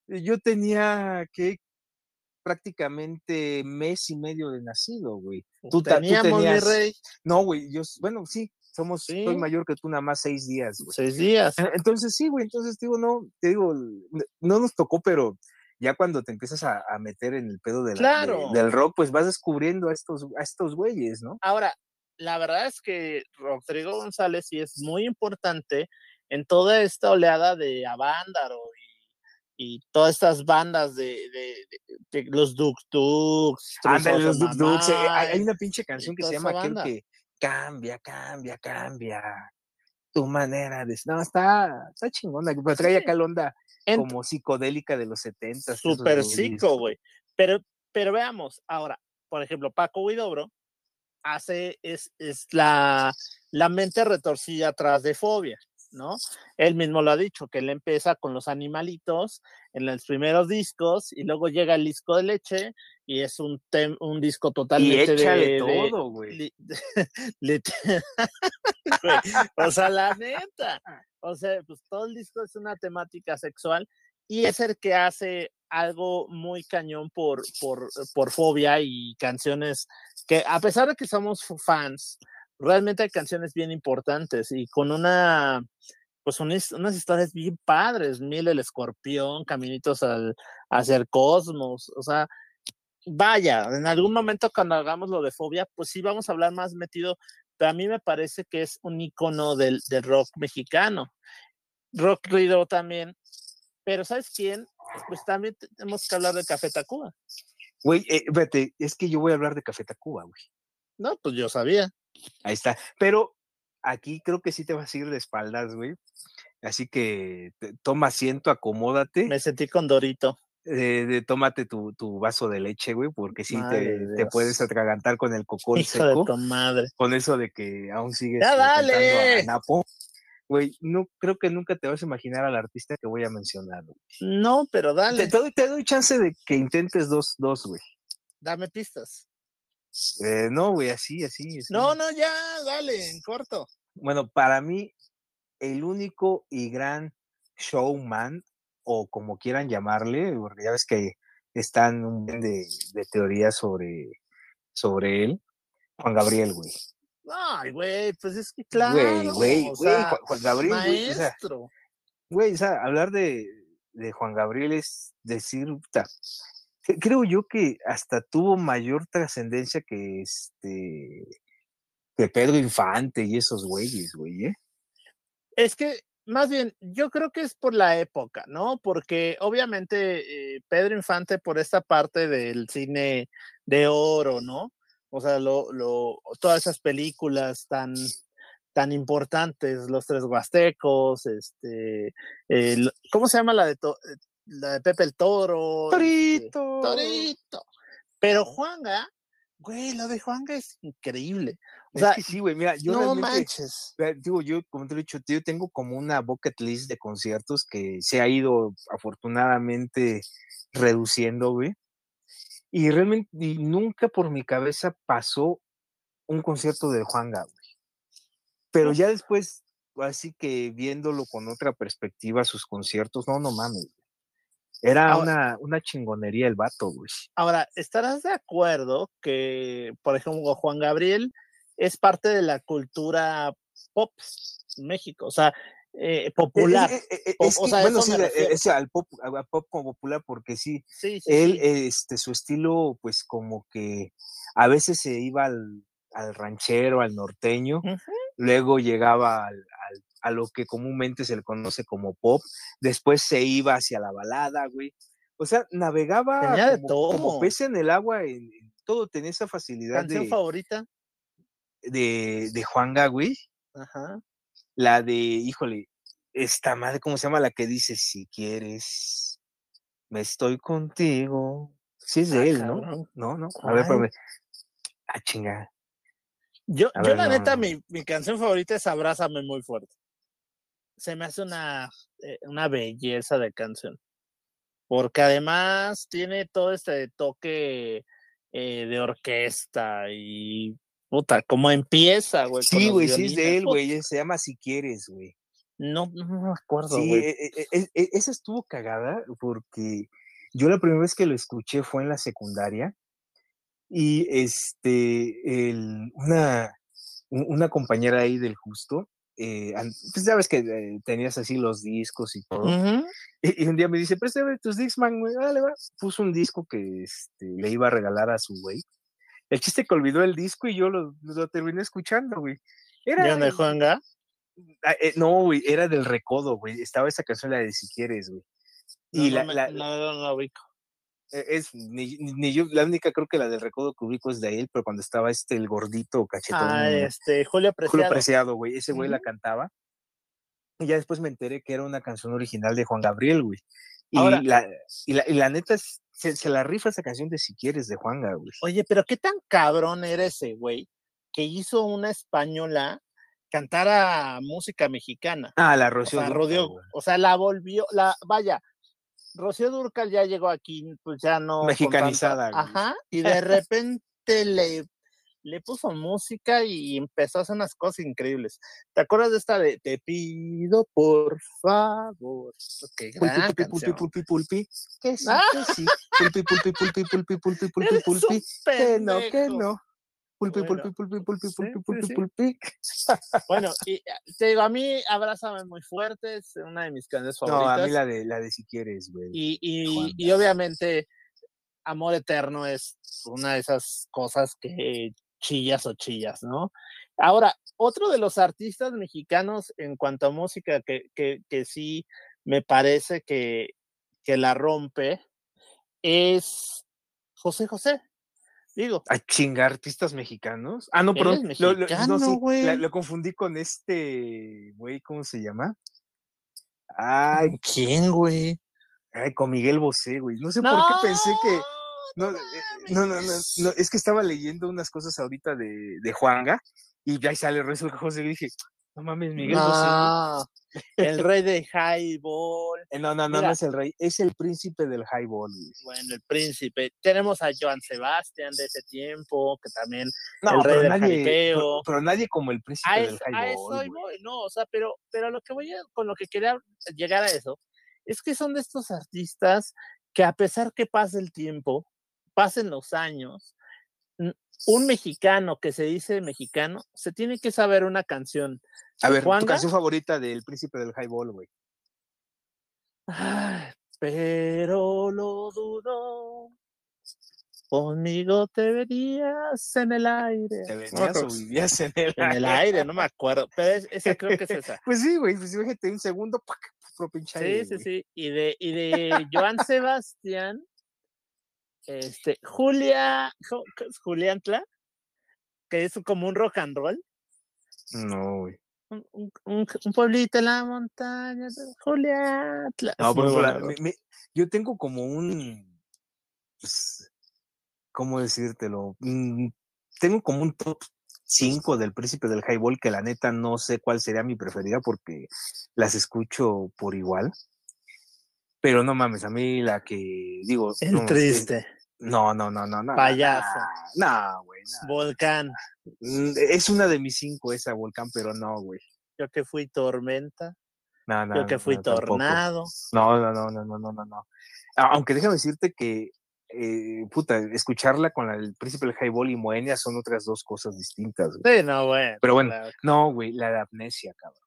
Yo tenía que prácticamente mes y medio de nacido, güey. Tú, Teníamos, tenías... rey. No, güey, yo, bueno, sí, somos, soy mayor que tú nada más seis días, güey. Seis días. E, entonces sí, güey, entonces digo, no, te digo, no nos tocó, pero ya cuando te empiezas a, meter en el pedo de del rock, pues vas descubriendo a estos, a estos güeyes, ¿no? Ahora, la verdad es que Rodrigo González sí es muy importante en toda esta oleada de Avándaro y, y todas estas bandas de, de, los Duk Duks. los Duk Duks. Eh, hay una pinche canción que se llama creo que Cambia, cambia, cambia. Tu manera de... No, está, está chingona, pero trae acá la onda como psicodélica de los 70. Súper psico, güey. Pero, pero veamos, ahora, por ejemplo, Paco Huidobro hace, es, es la, la mente retorcida atrás de fobia. ¿no? Él mismo lo ha dicho, que él empieza con los animalitos en los primeros discos y luego llega el disco de leche y es un, un disco totalmente y de, todo, güey. o sea, la neta. O sea, pues todo el disco es una temática sexual y es el que hace algo muy cañón por, por, por fobia y canciones que a pesar de que somos fans, realmente hay canciones bien importantes y con una, pues unas, historias bien padres, Mil el escorpión, Caminitos al, hacia el cosmos, o sea, vaya, en algún momento cuando hagamos lo de fobia, pues sí vamos a hablar más metido, pero a mí me parece que es un icono del, del rock mexicano. Rock Rido también, pero ¿sabes quién? Pues también tenemos que hablar de Café Tacuba. Güey, eh, vete, es que yo voy a hablar de Café Tacuba, güey. No, pues yo sabía. Ahí está. Pero aquí creo que sí te vas a ir de espaldas, güey. Así que toma asiento, acomódate. Me sentí con Dorito. Eh, tómate tu, vaso de leche, güey, porque sí te, puedes atragantar con el cocón Hijo seco. De tu madre. Con eso de que aún sigues ¡Ya dale! A Napo. Güey, no, creo que nunca te vas a imaginar al artista que voy a mencionar. No, pero dale. Te, doy, te doy chance de que intentes dos, dos, güey. Dame pistas. Eh, no, güey, así, así, No, no, ya, dale, en corto. Bueno, para mí, el único y gran showman, o como quieran llamarle, porque ya ves que están un de, de teorías sobre, sobre él, Juan Gabriel, güey. Ay, güey, pues es que claro. Güey, güey, güey, Juan, Gabriel. Maestro. Güey, o sea, hablar de, de Juan Gabriel es decir, creo yo que hasta tuvo mayor trascendencia que este que Pedro Infante y esos güeyes, güey, ¿eh? Es que más bien, yo creo que es por la época, ¿no? Porque obviamente eh, Pedro Infante por esta parte del cine de oro, ¿no? O sea, lo, lo, todas esas películas tan, tan importantes, Los Tres Huastecos, este, ¿cómo se llama la de, la de Pepe el Toro. Este, Torito. Torito. Pero Juanga, güey, lo de Juanga es increíble. O sea, sí, güey, mira, yo no manches. Digo, yo, como te he dicho, yo tengo como una bucket list de conciertos que se ha ido afortunadamente reduciendo, güey. Y realmente nunca por mi cabeza pasó un concierto de Juanga, güey. Pero ya después, así que viéndolo con otra perspectiva, sus conciertos, no, no mames. Era una, una chingonería el vato, güey. Ahora, ¿estarás de acuerdo que, por ejemplo, Juan Gabriel es parte de la cultura pop México? O sea, eh, popular. bueno, sí, es al pop, pop como popular, porque sí, él, este, su estilo, pues como que a veces se iba al, ranchero, al norteño, luego llegaba al, a lo que comúnmente se le conoce como pop, después se iba hacia la balada, güey. O sea, navegaba como, como pez en el agua, en, todo, tenía esa facilidad. ¿Canción favorita? De, de Juan güey. Ajá. La de, híjole, esta madre, ¿cómo se llama? La que dice, si quieres, me estoy contigo. Sí es de ah, él, ¿no? No, no. A ver, ver. Ah, chinga. Yo, yo la neta, mi, mi, canción favorita es Abrázame muy fuerte se me hace una, eh, una belleza de canción. Porque además tiene todo este toque eh, de orquesta y puta, como empieza, güey. Sí, güey, sí es de él, güey. Se llama Si Quieres, güey. No, no me acuerdo, sí, e, e, e, esa estuvo cagada porque yo la primera vez que lo escuché fue en la secundaria y este, el, una, una compañera ahí del justo eh, pues ya ves que eh, tenías así los discos y todo. y, un día me dice, préstame tus discos, man, güey, dale, va. Puso un disco que este, le iba a regalar a su güey. El chiste que olvidó el disco y yo lo, terminé escuchando, güey. Era, de Juanga? Ah, eh, no, güey, era del Recodo, güey. Estaba esa canción, la de Si Quieres, güey. Y la, la, no, no, ubico. E, es ni, ni, yo, la única creo que la del recodo que ubico es de él, pero cuando estaba este el gordito cachetón. Ah, este, Julio Preciado. Julio Preciado, güey, ese güey la cantaba. Y ya después me enteré que era una canción original de Juan Gabriel, güey. Y, la, y, la, neta, se, la rifa esa canción de Si quieres de Juan Gabriel. Oye, pero qué tan cabrón era ese, güey, que hizo una española cantar música mexicana. Ah, la Rocío. O sea, o sea, la volvió, la, vaya, Rocío Durcal ya llegó aquí, pues ya no. Mexicanizada. Ajá, y de repente le le puso música y empezó a hacer unas cosas increíbles. ¿Te acuerdas de esta de Te pido por favor? Okay, pulpi, pulpi, pulpi, pulpi, que sí, que sí. Pulpi, pulpi, pulpi, pulpi, pulpi, pulpi, pulpi, que no, que no. Pulpi, pulpi, pulpi, pulpi, pulpi, pulpi, pulpi. Bueno, y te digo, a mí Abrázame muy fuerte, es una de mis canciones favoritas. No, a mí la de, la de Si Quieres, güey. Y, y, y obviamente Amor Eterno es una de esas cosas que chillas o chillas, ¿no? Ahora, otro de los artistas mexicanos en cuanto a música que, que, sí me parece que, que la rompe es José José. Digo. ¿A chingar artistas mexicanos? Ah, no, perdón. Lo, no, lo confundí con este, güey, ¿cómo se llama? Ay, ¿quién, güey? Ay, con Miguel Bosé, güey. No sé por qué pensé que no, eh, no, no, no, es que estaba leyendo unas cosas ahorita de, de Juanga y ahí sale el resto de José y dije, no mames, Miguel no, El rey de highball. Eh, no, no, no, no es el rey, es el príncipe del highball. Bueno, el príncipe. Tenemos a Joan Sebastián de ese tiempo, que también el rey del nadie, pero, nadie como el príncipe del highball. A eso no, o sea, pero, pero lo que voy a, con lo que quería llegar a eso, es que son de estos artistas que a pesar que pase el tiempo, pasen los años, un mexicano que se dice mexicano se tiene que saber una canción. A ver, tu canción favorita del Príncipe del Highball, güey. pero lo dudo. Conmigo te verías en el aire. ¿Te verías o vivías en el aire? En el aire, no me acuerdo. Pero esa creo que es esa. pues sí, güey. Pues fíjate, un segundo, pro Sí, sí, sí. Y de, y de Joan Sebastián, este, Julia, Juliantla, que es como un rock and roll. No, güey. Un, un, pueblito en la montaña, Juliantla. No, pero yo tengo como un, pues, ¿cómo decírtelo? Mm, tengo como un top 5 del Príncipe del Highball que la neta no sé cuál sería mi preferida porque las escucho por igual. Pero no mames, a mí la que digo. El triste. No, no, no, no, no. Payaso. No, güey. Volcán. Mm, es una de mis cinco esa volcán, pero no, güey. Yo que fui tormenta. No, no. Yo que fui tornado. No, no, no, no, no, no, no. Aunque déjame decirte que, eh, puta, escucharla con el príncipe del highball y Moenia son otras dos cosas distintas. Sí, no, güey. Pero bueno, no, güey, la de amnesia, cabrón.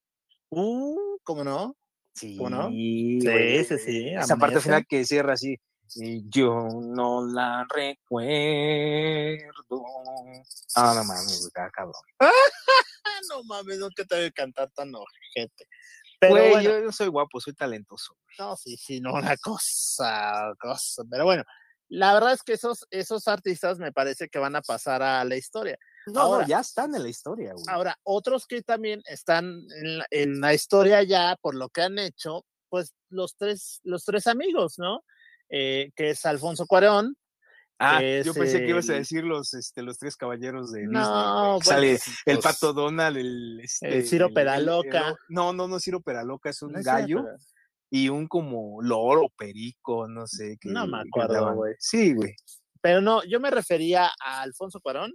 Uh, ¿cómo no? Sí, ¿Cómo no? Sí, sí, sí. Esa parte final que cierra así. Y yo no la recuerdo. Ah, no mames, está cabrón. no mames, que te debe cantar tan ojete. Pero bueno, yo, yo, soy guapo, soy talentoso. No, sí, sí, no, una cosa, cosa. Pero bueno, la verdad es que esos, esos artistas me parece que van a pasar a la historia. No, no, ya están en la historia, güey. Ahora, otros que también están en la, en la, historia ya por lo que han hecho, pues los tres, los tres amigos, ¿no? Eh, que es Alfonso Cuarón. Ah, yo pensé que ibas a decir los, este, los tres caballeros de no, Disney. Sale el Pato Donald, el, este, Ciro Peraloca. no, no, no, Ciro Peraloca, es un gallo y un como loro, perico, no sé. no me acuerdo, güey. Sí, güey. Pero no, yo me refería a Alfonso Cuarón,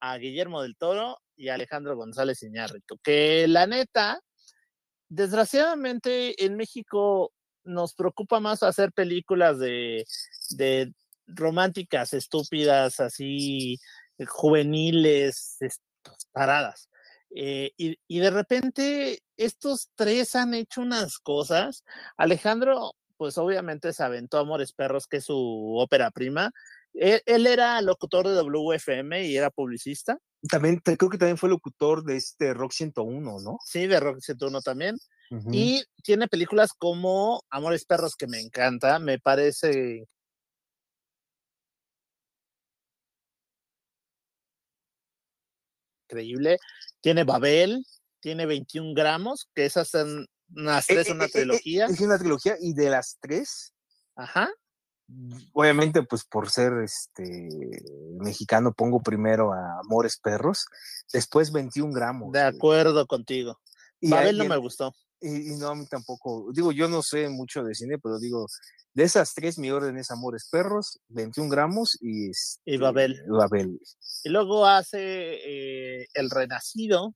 a Guillermo del Toro y a Alejandro González Iñárritu, que la neta, desgraciadamente en México nos preocupa más hacer películas de, de románticas, estúpidas, así, eh, juveniles, paradas. Eh, y, y, de repente estos tres han hecho unas cosas. Alejandro, pues obviamente se aventó Amores Perros, que es su ópera prima. Él, él, era locutor de WFM y era publicista. También, creo que también fue locutor de este Rock 101, ¿no? Sí, de Rock 101 también. Y tiene películas como Amores Perros, que me encanta, me parece increíble. Tiene Babel, tiene 21 gramos, que esas son unas tres, Eh, una eh, eh, trilogía. Es una trilogía y de las tres, Ajá. obviamente, pues por ser este mexicano, pongo primero a Amores Perros, después 21 gramos. De güey. acuerdo contigo. Y Babel no me gustó. Y, y no, a mí tampoco. Digo, yo no sé mucho de cine, pero digo, de esas tres, mi orden es Amores Perros, 21 gramos y, este, Babel. Babel. Y luego hace eh, El Renacido.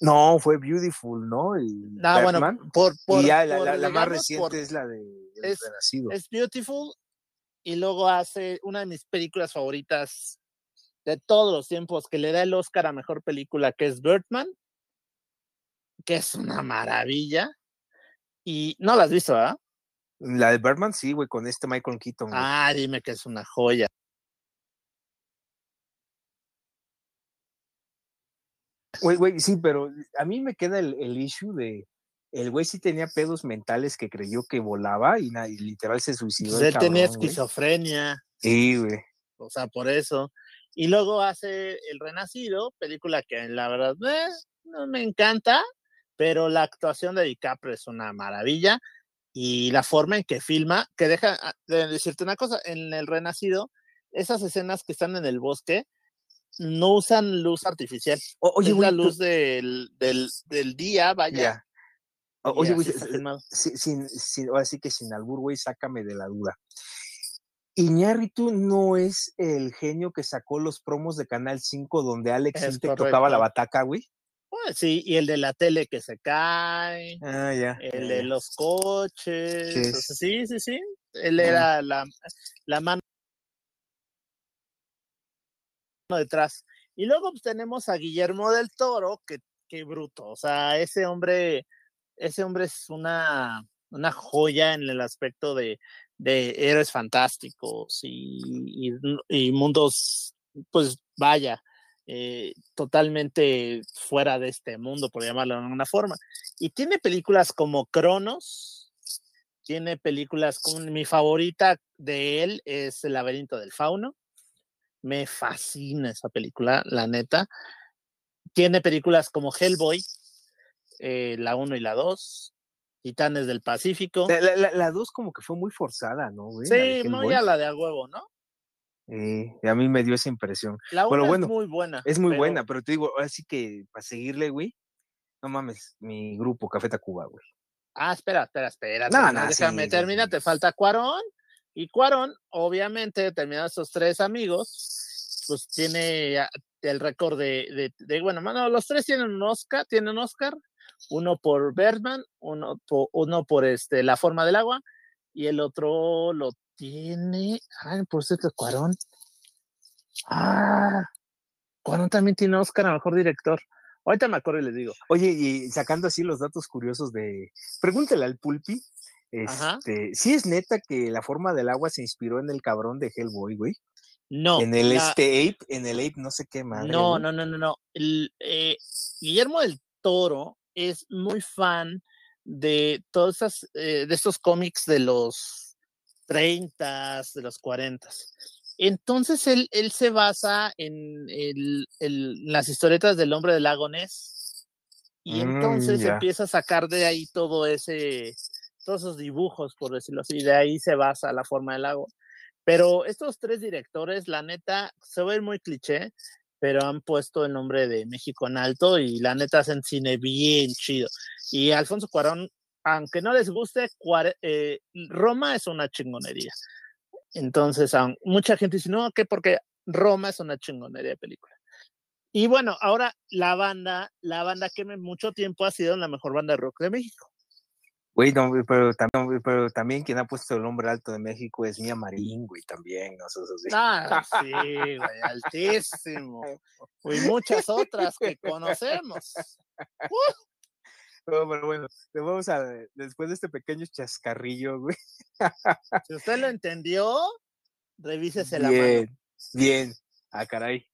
No, fue Beautiful, ¿no? Y Ah, bueno, por, por, y ya la, por la- la más digamos, reciente es la de El es- Renacido. es Beautiful. Y luego hace una de mis películas favoritas de todos los tiempos, que le da el Oscar a mejor película, que es Birdman, que es una maravilla. Y no la has visto, ¿verdad? La de Birdman, sí, güey, con este Michael Keaton. güey. Ah, dime que es una joya. Güey, güey, sí, pero a mí me queda el, el issue de. El güey sí tenía pedos mentales que creyó que volaba y, literal se suicidó. Pues él tenía esquizofrenia. Sí, güey. o sea, por eso. Y luego hace El Renacido, película que la verdad eh, no me encanta, pero la actuación de DiCaprio es una maravilla y la forma en que filma, que deja ah, de decirte una cosa, en El Renacido, esas escenas que están en el bosque no usan luz artificial, O- oye, es güey, la tú- luz del, del, del día, vaya. O- Oye, güey, sin, sin- ahora sí que sin albur, güey, sácame de la duda. Iñárritu no es el genio que sacó los promos de Canal 5 donde Alex tocaba la bataca, güey. Pues sí, y el de la tele que se cae. Ah, ya. el ya, de ya. los coches. Sí, o sea, sí, sí, sí. Él era la, la mano detrás. Y luego pues, tenemos a Guillermo del Toro, que qué bruto. O sea, ese hombre, ese hombre es una, una joya en el aspecto de, de héroes fantásticos y, y- y mundos, pues vaya, eh, totalmente fuera de este mundo, por llamarlo de alguna forma. Y tiene películas como Cronos, tiene películas como mi favorita de él es El laberinto del fauno. Me fascina esa película, la neta. Tiene películas como Hellboy, eh, la 1 y la 2, Titanes del Pacífico. La- la- la- La 2 como que fue muy forzada, ¿no, güey? Sí, muy a la de a huevo, ¿no? Eh, a mí me dio esa impresión. La 1 Pero bueno, es muy buena. Es muy pero- buena, pero te digo, así que para seguirle, güey, no mames, mi grupo Café Tacuba, güey. Ah, espera, espera, espera. No, no, déjame, sí, termina, sí. te falta Cuarón. Y Cuarón, obviamente, terminados estos tres amigos, pues tiene el récord de, de, de- bueno, mano, los tres tienen un Oscar, tienen un Oscar, uno por Birdman, uno por, uno por este, La forma del agua, y el otro lo tiene, ay, por cierto, Cuarón. Ah, Cuarón también tiene Oscar a mejor director. Ahorita me acuerdo y les digo. Oye, y sacando así los datos curiosos de. Pregúntale al Pulpi. Este, sí es neta que la forma del agua se inspiró en el cabrón de Hellboy, güey. No. en el la- este Ape, en el Ape, no sé qué madre. No, güey. no, no, no, no. El, eh, Guillermo del Toro es muy fan de todos esas, eh, de estos cómics de los 30, de los 40. Entonces él, él se basa en el- el- las historietas del hombre del lago Ness. Y Mm, entonces empieza a sacar de ahí todo ese, todos esos dibujos, por decirlo así. De ahí se basa la forma del lago. Pero estos tres directores, la neta, se ve muy cliché, pero han puesto el nombre de México en alto y la neta hacen cine bien chido. Y Alfonso Cuarón, aunque no les guste, eh, Roma es una chingonería. Entonces, aun- mucha gente dice, no, que porque Roma es una chingonería de película. Y bueno, ahora la banda, la banda que mucho tiempo ha sido la mejor banda de rock de México. Güey, no, pero, también, pero también quien ha puesto el nombre alto de México es Mía Marín, güey, también. No eso sí. Ah, sí, güey, altísimo. Y muchas otras que conocemos. No, pero bueno, vamos a, después de este pequeño chascarrillo, güey. Si usted lo entendió, revísese la mano. Bien, bien. Ah, caray.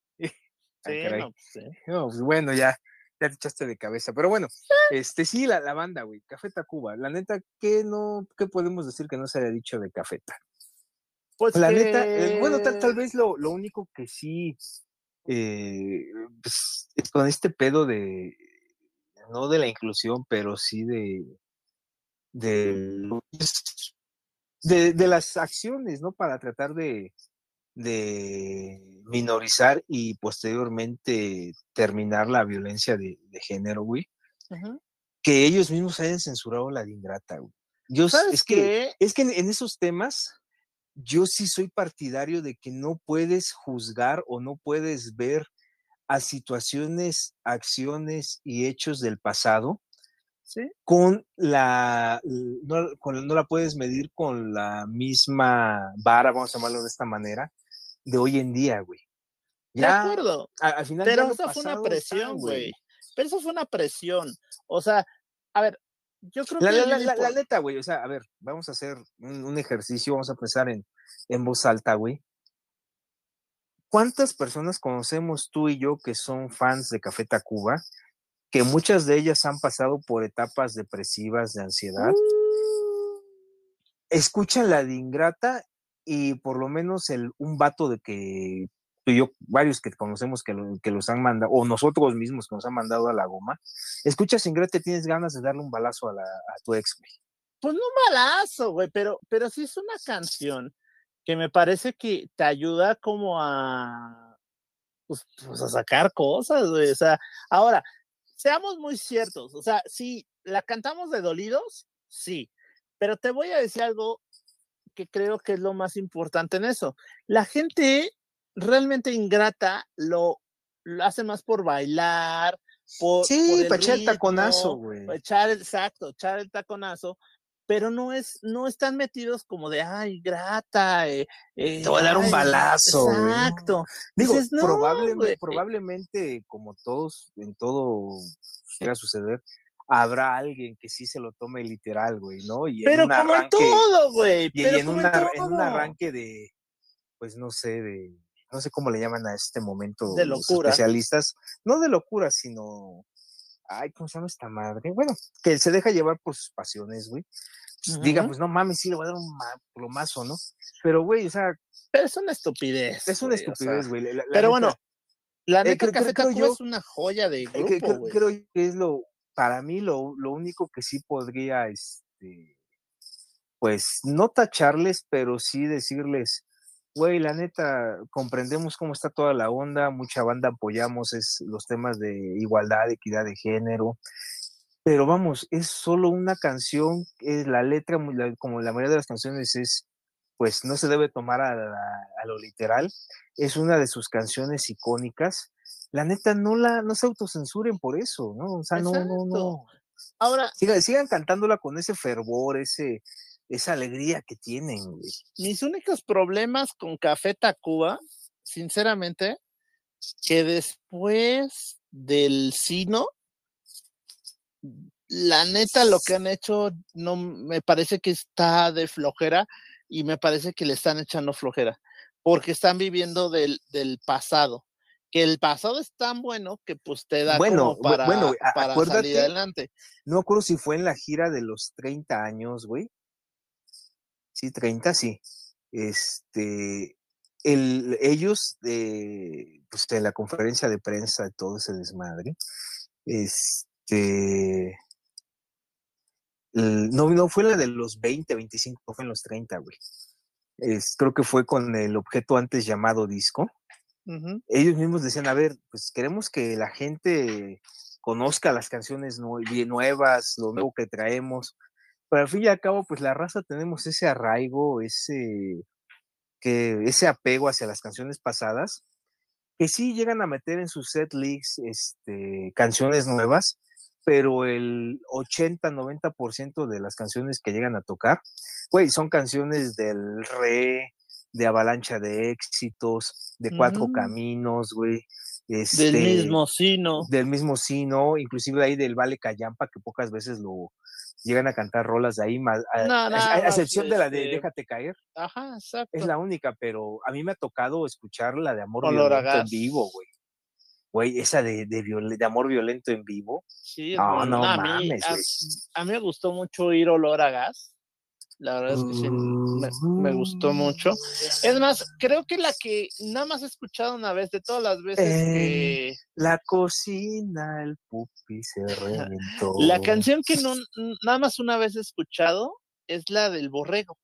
Ah, Sí, caray. no, pues, sí. No, pues bueno, ya, ya te echaste de cabeza. Pero bueno, este sí, la, la banda, güey, Café Tacuba. La neta, ¿qué no, qué podemos decir que no se haya dicho de Cafeta? Pues La neta, eh, bueno, tal, tal vez lo, lo único que sí, eh, pues, es con este pedo de, no de la inclusión, pero sí de, de, de, las acciones, ¿no? Para tratar de, de minorizar y posteriormente terminar la violencia de, género, güey. Que ellos mismos hayan censurado la de Ingrata, güey. Yo, es que, es que en esos temas, yo sí soy partidario de que no puedes juzgar o no puedes ver a situaciones, acciones y hechos del pasado con la, no, no, la puedes medir con la misma vara, vamos a llamarlo de esta manera, de hoy en día, güey. de acuerdo. al final pero eso fue una presión, güey. Pero eso fue una presión. O sea, a ver, yo creo la, que. La, la, neta, güey, o sea, a ver, vamos a hacer un, ejercicio, vamos a pensar en, en voz alta, güey. ¿Cuántas personas conocemos tú y yo que son fans de Café Tacuba? Que muchas de ellas han pasado por etapas depresivas de ansiedad. Uh. Escuchan la de Ingrata y por lo menos el, un vato de que tú y yo, varios que conocemos que, que los han mandado, o nosotros mismos que nos han mandado a la goma, escuchas Ingrata y tienes ganas de darle un balazo a, la, a tu ex, güey. Pues no un balazo, güey, pero, pero sí es una canción que me parece que te ayuda como a, pues, pues, a sacar cosas, güey. O sea, ahora, seamos muy ciertos, o sea, si la cantamos de dolidos, sí, pero te voy a decir algo que creo que es lo más importante en eso. La gente realmente ingrata lo, lo hace más por bailar, por, sí, para echar el taconazo, güey. Echar, exacto, echar el taconazo, pero no es, no están metidos como de, ay, grata, eh, te voy a dar un balazo. Exacto. Digo, probablemente, como todos, en todo a suceder, habrá alguien que sí se lo tome literal, güey, ¿no? Y pero en como todo, güey. Y, en, en un arranque de, pues no sé, de, no sé cómo le llaman a este momento de locura. los especialistas, no de locura, sino ay, ¿cómo se llama esta madre? Bueno, que se deja llevar por sus pasiones, güey. Pues, diga, pues no mames, sí le voy a dar un plomazo, ¿no? Pero, güey, o sea. Pero es una estupidez. Es una estupidez, güey. pero bueno, la eh, neta eh, Café es una joya de grupo, güey. Creo que es lo, para mí, lo, lo único que sí podría, este, pues, no tacharles, pero sí decirles, güey, la neta, comprendemos cómo está toda la onda, mucha banda apoyamos es, los temas de igualdad, equidad de género, pero vamos, es solo una canción, es la letra, como la mayoría de las canciones es, pues no se debe tomar a, lo literal, es una de sus canciones icónicas, la neta no la, no se autocensuren por eso, ¿no? O sea, no, no, no. Ahora, sigan, sigan cantándola con ese fervor, ese, esa alegría que tienen, güey. Mis únicos problemas con Café Tacuba, sinceramente, que después del Sino, la neta lo que han hecho no me parece que está de flojera y me parece que le están echando flojera porque están viviendo del, del pasado que el pasado es tan bueno que pues te da bueno, como para, bueno, para salir adelante. No me acuerdo si fue en la gira de los 30 años, güey, sí, 30, sí. Este, el, ellos, de, pues de la conferencia de prensa de todo ese desmadre, este, no, no fue la de los 20, 25, fue en los 30, güey. Es, creo que fue con el objeto antes llamado disco. Ellos mismos decían, a ver, pues queremos que la gente conozca las canciones nuevas, lo nuevo que traemos, pero al fin y al cabo, pues la raza tenemos ese arraigo, ese, que, ese apego hacia las canciones pasadas, que sí llegan a meter en sus set leaks este, canciones nuevas, pero el 80-90% de las canciones que llegan a tocar, güey, son canciones del re, de avalancha de éxitos, de cuatro mm. caminos, güey. del mismo sino. Del mismo sino, inclusive ahí del Vale Cayampa, que pocas veces lo, llegan a cantar rolas de ahí, más, a, excepción de la de este Déjate caer. Ajá, exacto. Es la única, pero a mí me ha tocado escuchar la de Amor en vivo, güey. Güey, esa de, de, Amor Violento en vivo. Sí, no, no, mames, a, a, mí me gustó mucho oír Olor a Gas. La verdad es que sí, me, gustó mucho. Es más, creo que la que nada más he escuchado una vez, de todas las veces que... La cocina, el pupi se reventó. La canción que no, nada más una vez he escuchado es la del borrego.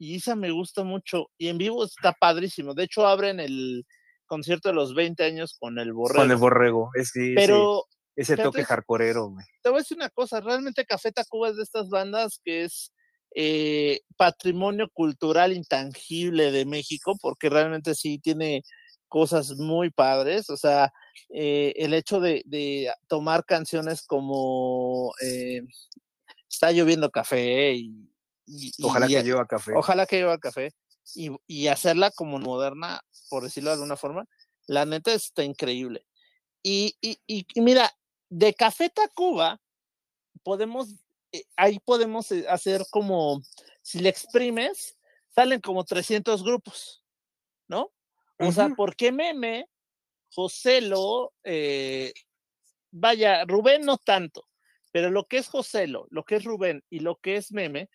Y esa me gusta mucho. Y en vivo está padrísimo. De hecho, abren el concierto de los 20 años con el borrego. Con el borrego, es sí, Pero ese toque hardcoreero, güey. Te voy a decir una cosa, realmente Café Tacuba es de estas bandas que es eh, patrimonio cultural intangible de México, porque realmente sí tiene cosas muy padres, o sea, eh, el hecho de, tomar canciones como eh, Está lloviendo café y, ojalá que lleva café. Ojalá que lleva café y, y hacerla como moderna, por decirlo de alguna forma, la neta está increíble. Y, y, y, mira, de Café Tacuba podemos eh, ahí podemos eh, hacer como, si le exprimes, salen como 300 grupos, ¿no? O sea, ¿por qué meme? Joselo, eh, vaya, Rubén no tanto, pero lo que es Joselo, lo que es Rubén y lo que es meme,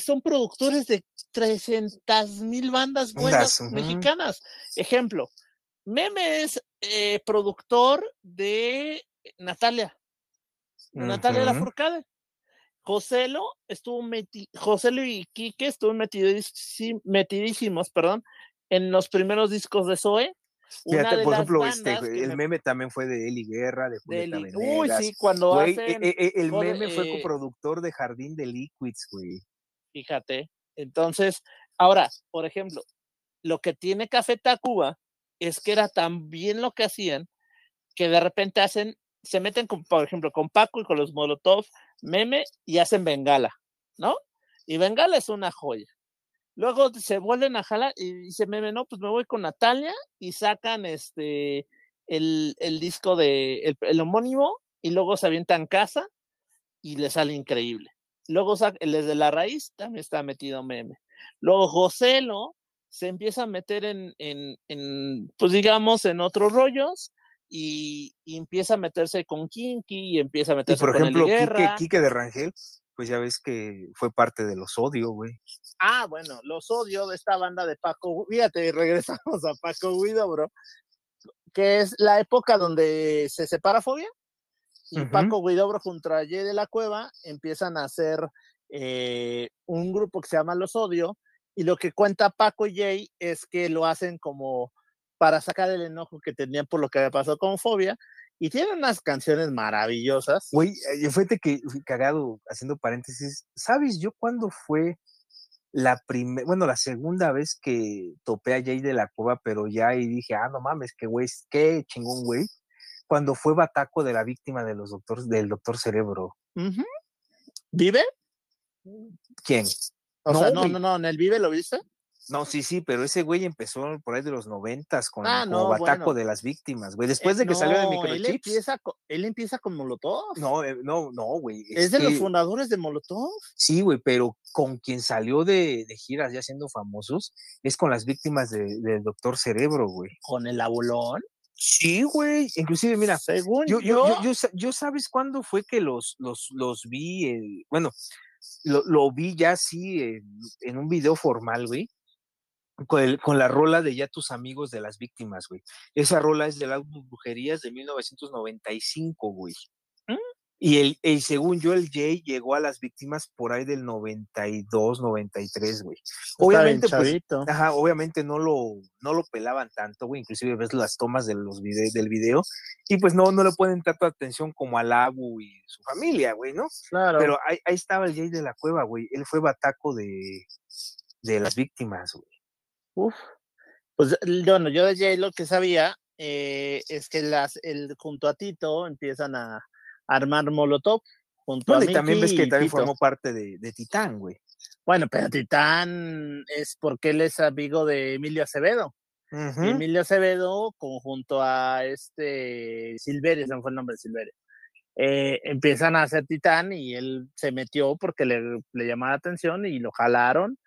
son productores de 300 mil bandas buenas mexicanas. Ejemplo, meme es productor de Natalia, Natalia La Lafourcade. Joselo estuvo metido, Joselo y Quique estuvieron metidísimos, perdón, en los primeros discos de Zoe. Fíjate, por ejemplo, este, el meme también fue de Eli Guerra, de Julieta Venegas. Uy, sí, cuando e, e, e, el meme fue eh coproductor de Jardín de Liquids, güey. Fíjate. Entonces, ahora, por ejemplo, lo que tiene Café Tacuba es que era tan bien lo que hacían que de repente hacen, se meten, por ejemplo, con Paco y con los Molotov, meme y hacen Bengala, ¿no? Y Bengala es una joya. Luego se vuelven a jalar y dice meme, no, pues me voy con Natalia y sacan este el, disco de el, homónimo y luego se avientan casa y le sale increíble. Luego el desde la raíz también está metido meme. Luego Joselo se empieza a meter en, en, en pues digamos, en otros rollos y, empieza a meterse con Kinky y empieza a meterse y por ejemplo, Quique, de Rangel, pues ya ves que fue parte de los Odio, güey. Ah, bueno, los Odio de esta banda de Paco, fíjate, regresamos a Paco Guido, bro, que es la época donde se separa Fobia y Paco Guidobro junto a Jay de la Cueva empiezan a hacer eh, un grupo que se llama Los Odio y lo que cuenta Paco y Jay es que lo hacen como para sacar el enojo que tenían por lo que había pasado con Fobia. Y tienen unas canciones maravillosas. Güey, eh, fíjate que cagado, haciendo paréntesis, ¿sabes yo cuándo fue la primera, bueno, la segunda vez que topé a Jay de la Cueva, pero ya y dije, ah, no mames, qué güey, qué chingón, güey, cuando fue Bataco de la víctima de los doctores, del doctor Cerebro. ¿Vive? ¿Quién? O sea, no, no, no, en el Vive lo viste. No, sí, sí, pero ese güey empezó por ahí de los noventas con ah, como Bataco de las víctimas, güey. Después de que salió de Microchips. Él empieza, con, él empieza con Molotov. No, eh, no, no, güey. Es, de los fundadores de Molotov. Sí, güey, pero con quien salió de, de, giras ya siendo famosos es con las víctimas de, del Doctor Cerebro, güey. ¿Con el abolón? Sí, güey. Inclusive, mira, según yo, yo, yo, yo, sabes cuándo fue que los, los, los vi, bueno, lo, lo, vi ya así en un video formal, güey con, la rola de Ya tus amigos de las víctimas, güey. Esa rola es del álbum Brujerías de 1995, güey. Y el, según yo, el Jay llegó a las víctimas por ahí del 92, 93, güey. Obviamente, pues, ajá, obviamente no lo, no lo pelaban tanto, güey. Inclusive ves las tomas de los del video y pues no, no le pueden tanta atención como al Abu y su familia, güey, ¿no? Claro. Pero ahí, ahí estaba el Jay de la cueva, güey. Él fue bataco de, de las víctimas, güey. Uf. Pues bueno, yo de Jay lo que sabía eh, es que las, el, junto a Tito empiezan a armar Molotov. Junto a y también ves que también formó parte de, de Titán, güey. Bueno, pero Titán es porque él es amigo de Emilio Acevedo. Emilio Acevedo, conjunto a este Silveres, no fue el nombre de Silveres, eh, empiezan a hacer Titán y él se metió porque le, le llamaba la atención y lo jalaron.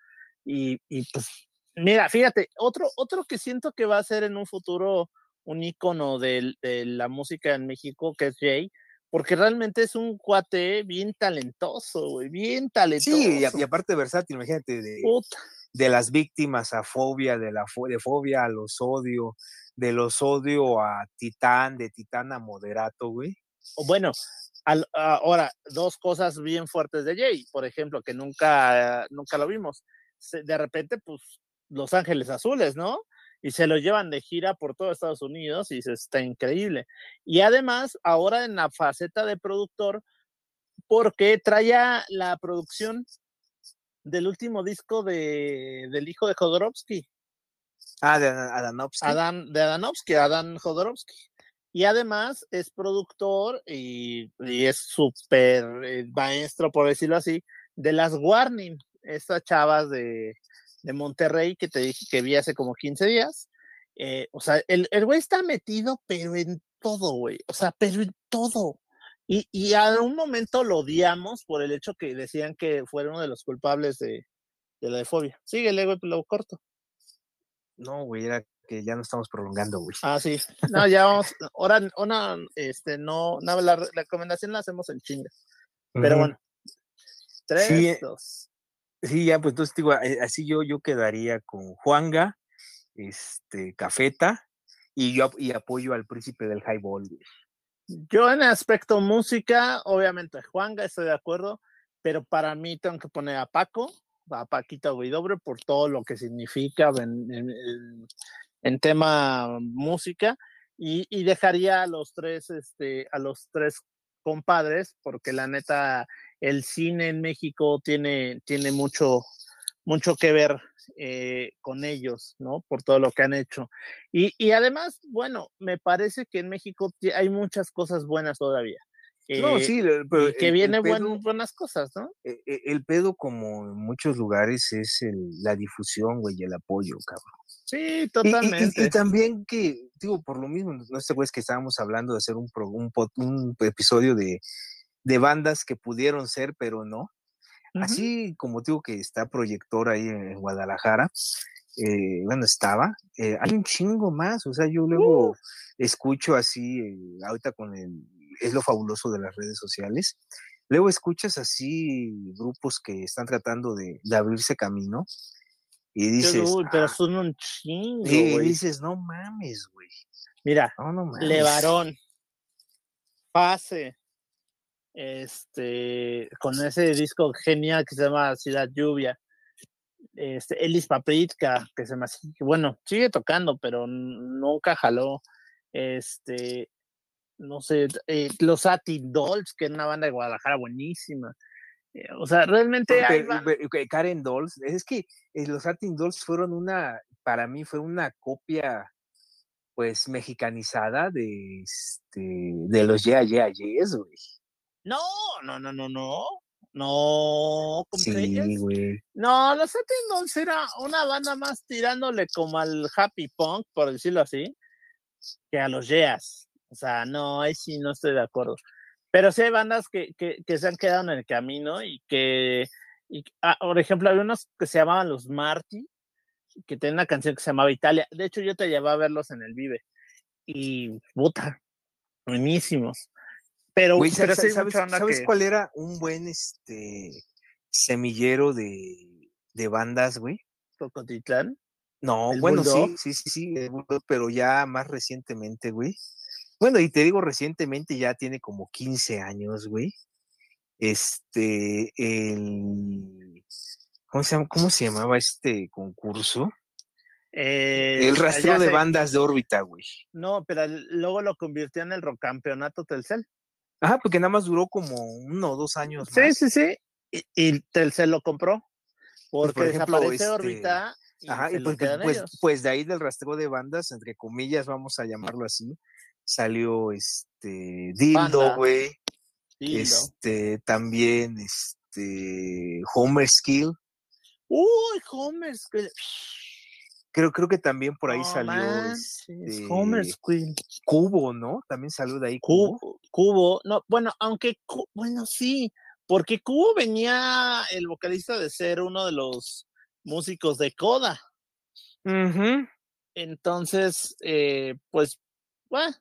Y, y pues Mira, fíjate, otro, otro que siento que va a ser en un futuro un icono de, la música en México, que es Jay, porque realmente es un cuate bien talentoso, güey, bien talentoso. Sí, y, aparte versátil, imagínate, de, de, las víctimas a fobia, de la de fobia a los odio, de los odio a titán, de titán a moderato, güey. Bueno, ahora, dos cosas bien fuertes de Jay, por ejemplo, que nunca, nunca lo vimos. De repente, pues, Los Ángeles Azules, ¿no? Y se lo llevan de gira por todo Estados Unidos y se está increíble. Y además, ahora en la faceta de productor, porque traía la producción del último disco de, del hijo de Jodorowsky. Ah, de Adanovsky. Adam, de Adanovsky, Adam Jodorowsky. Y además es productor y, es súper eh, maestro, por decirlo así, de las Warning, estas chavas de, de Monterrey que te dije que vi hace como 15 días. Eh, o sea, el, el güey está metido, pero en todo, güey. O sea, pero en todo. Y, y a un momento lo odiamos por el hecho que decían que fue uno de los culpables de, de la de fobia. Síguele, güey, lo corto. No, güey, era que ya no estamos prolongando, güey. Ah, sí. No, ya vamos. Ahora, una, este, no, no la, recomendación la hacemos en chinga. Pero bueno. Tres, sí, dos. Sí, ya, pues entonces digo, eh, así yo, yo quedaría con Juanga, este, Cafeta, y yo y apoyo al príncipe del highball. Yo en aspecto música, obviamente Juanga, estoy de acuerdo, pero para mí tengo que poner a Paco, a Paquita Guidobre, por todo lo que significa en, en, tema música, y, y, dejaría a los tres, este, a los tres compadres, porque la neta, el cine en México tiene, tiene mucho, mucho que ver eh, con ellos, ¿no? Por todo lo que han hecho. Y, y, además, bueno, me parece que en México hay muchas cosas buenas todavía. no, eh, sí, pero que vienen buenas cosas, ¿no? E, e, el, pedo, como en muchos lugares, es la difusión, güey, y el apoyo, cabrón. Sí, totalmente. Y, también que, digo, por lo mismo, no sé, güey, es que estábamos hablando de hacer un, un, un episodio de de bandas que pudieron ser, pero no. Así como digo que está Proyector ahí en Guadalajara, eh, bueno, estaba, eh, hay un chingo más, o sea, yo luego escucho así, eh, ahorita con el, es lo fabuloso de las redes sociales, luego escuchas así grupos que están tratando de, abrirse camino y dices... pero ah". son un chingo, Y dices, no mames, güey. Mira, Levarón, Pase, este, con ese disco genial que se llama Ciudad Lluvia. Este, Elis Paprika, que se me bueno, sigue tocando, pero nunca jaló. Este, no sé, eh, los Atin Dolls, que es una banda de Guadalajara buenísima. Eh, o sea, realmente. Karen Dolls, es que eh, los Atin Dolls fueron una, para mí fue una copia, pues, mexicanizada de, este, de los Yeah Yeah Yes, güey. No, no, no, no, no. No, sí, güey. No, los Dolls era una banda más tirándole como al happy punk, por decirlo así, que a los Yeas. O sea, no, ahí sí no estoy de acuerdo. Pero sí hay bandas que, que, que se han quedado en el camino y que, y, ah, por ejemplo, había unos que se llamaban los Marty, que tenían una canción que se llamaba Italia. De hecho, yo te llevaba a verlos en el Vive. Y puta, buenísimos. Pero, ¿sabes, cuál era un buen este semillero de, de bandas, güey? Cocotitlán. No, bueno, sí, sí, sí, sí, pero ya más recientemente, güey. Bueno, y te digo recientemente, ya tiene como 15 años, güey. Este, el. ¿Cómo se, cómo se llamaba este concurso? el eh, rastreo de bandas de órbita, güey. No, pero luego lo convirtió en el campeonato Telcel. Ajá, porque nada más duró como uno o dos años. Sí, sí, sí. Y, y Telcel lo compró. Porque por ejemplo, desaparece órbita. Este, ajá, y pues, pues, pues, de ahí del rastreo de bandas, entre comillas, vamos a llamarlo así, salió este Dildo, güey. Este, también este Homer Skill. Uy, Homer Skill. Creo, creo que también por ahí salió. Este, Homer Skill. Cubo, ¿no? También salió de ahí Cubo. Cubo, no, bueno, aunque, bueno, sí, porque Cubo venía el vocalista de ser uno de los músicos de Coda. Entonces, eh, pues, bueno,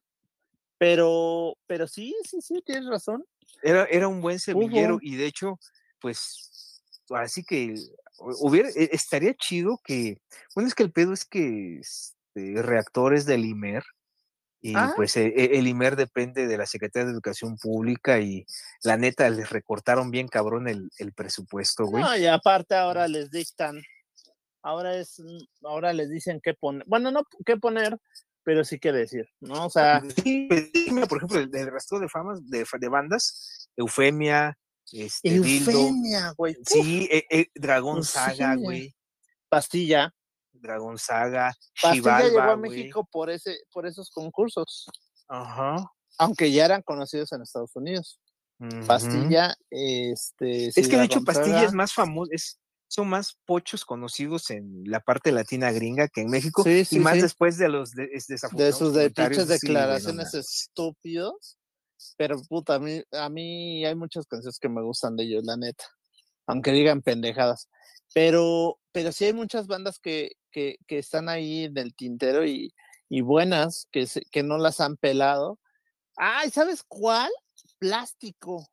Pero, pero sí, sí, sí, tienes razón. Era, era un buen semillero y de hecho, pues, así que hubiera, e, estaría chido que, bueno, es que el pedo es que este, reactores del IMER, y ah. pues e, e, el IMER depende de la Secretaría de Educación Pública y la neta les recortaron bien cabrón el, el presupuesto, güey. No, y aparte ahora les dictan, ahora es, ahora les dicen qué poner, bueno, no qué poner, pero sí que decir, ¿no? O sea. Sí, pues, por ejemplo, el, el resto de famas, de, de bandas, Eufemia, este, Eufemia, güey. Sí, e, e, Dragón Saga, güey. Pastilla. Dragón Saga. Pastilla llegó a México por ese, por esos concursos. Ajá. Aunque ya eran conocidos en Estados Unidos. Pastilla, este. Es que de hecho Pastilla es más famoso, es, son más pochos conocidos en la parte latina gringa que en México y más después de los de, de sus de declaraciones estúpidos pero puta, a mí, a mí hay muchas canciones que me gustan de ellos, la neta. Aunque digan pendejadas. Pero, pero sí hay muchas bandas que, que, que están ahí en el tintero y, y buenas, que, que no las han pelado. Ay, ¿sabes cuál? Plástico.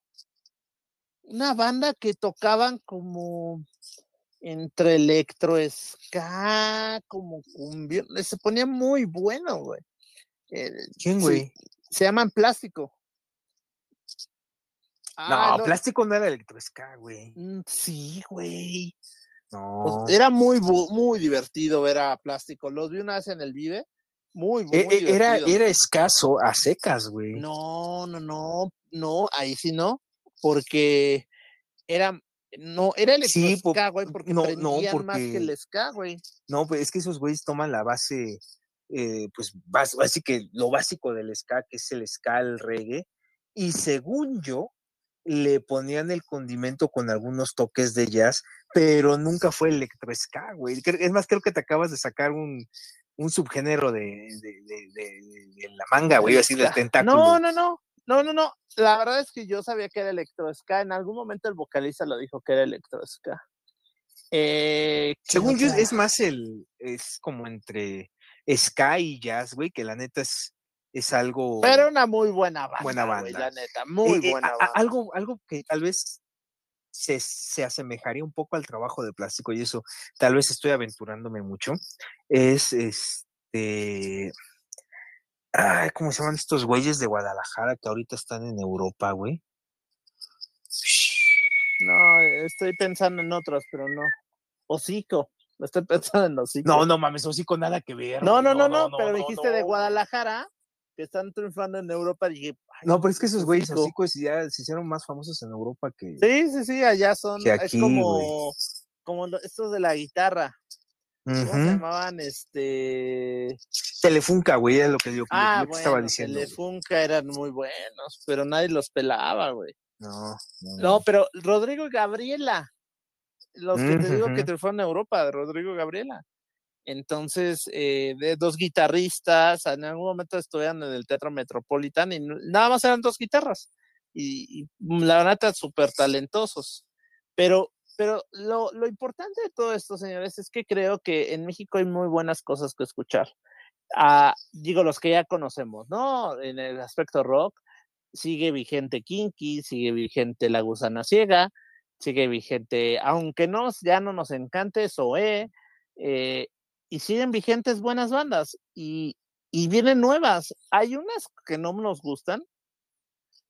Una banda que tocaban como entre electro, ska, como cumbia. Se ponía muy bueno, güey. Eh, ¿Quién, güey? se llaman Plástico. Ah, no, plástico no era electroesca, güey. Mm, sí, güey. Pues, no. era muy, muy divertido ver a plástico. Los vi una vez en el Vive. Muy, muy e, e, era, era escaso a secas, güey. No, no, no, no, ahí sí no, porque era, no, era el sí, güey, porque no, no, porque, más que el ska, güey. No, pues es que esos güeyes toman la base, eh, pues, básicamente lo básico del ska, que es el ska, el reggae, y según yo, le ponían el condimento con algunos toques de jazz, pero nunca fue electro ska, güey. Es más, creo que te acabas de sacar un, un subgénero de, de, de, la manga, güey, así del tentáculo. No, no, no, no, no, no. La verdad es que yo sabía que era electro ska. En algún momento el vocalista lo dijo que era electro ska. Eh, Según yo, es más el, es como entre ska y jazz, güey, que la neta es es algo. Pero una muy buena banda. Buena banda. la neta, muy eh, eh, buena banda. algo, algo que tal vez se, se, asemejaría un poco al trabajo de plástico, y eso tal vez estoy aventurándome mucho, es este. Ay, ¿cómo se llaman estos güeyes de Guadalajara que ahorita están en Europa, güey? No, estoy pensando en otros, pero no. Hocico. Estoy pensando en hocico. No, no mames, hocico nada que ver. No, no, no, no, pero dijiste de Guadalajara que están triunfando en Europa, dije, no, pero es que esos güeyes pues ya se hicieron más famosos en Europa que. Sí, sí, sí, allá son, es como, como estos de la guitarra. ¿Cómo se llamaban? Este. Telefunca, güey, es lo que yo, ah, estaba diciendo. Telefunca eran muy buenos, pero nadie los pelaba, güey. No, no, pero Rodrigo y Gabriela, los que te digo que triunfaron en Europa, Rodrigo y Gabriela. Entonces, eh, de dos guitarristas, en algún momento estuvieron en el Teatro Metropolitan y nada más eran dos guitarras. Y, la verdad, súper talentosos. Pero, pero lo, lo, importante de todo esto, señores, es que creo que en México hay muy buenas cosas que escuchar. Ah, digo, los que ya conocemos, ¿no? En el aspecto rock, sigue vigente Kinky, sigue vigente La Gusana Ciega, sigue vigente, aunque no, ya no nos encante, Zoé, eh, y siguen vigentes buenas bandas y, y vienen nuevas. Hay unas que no nos gustan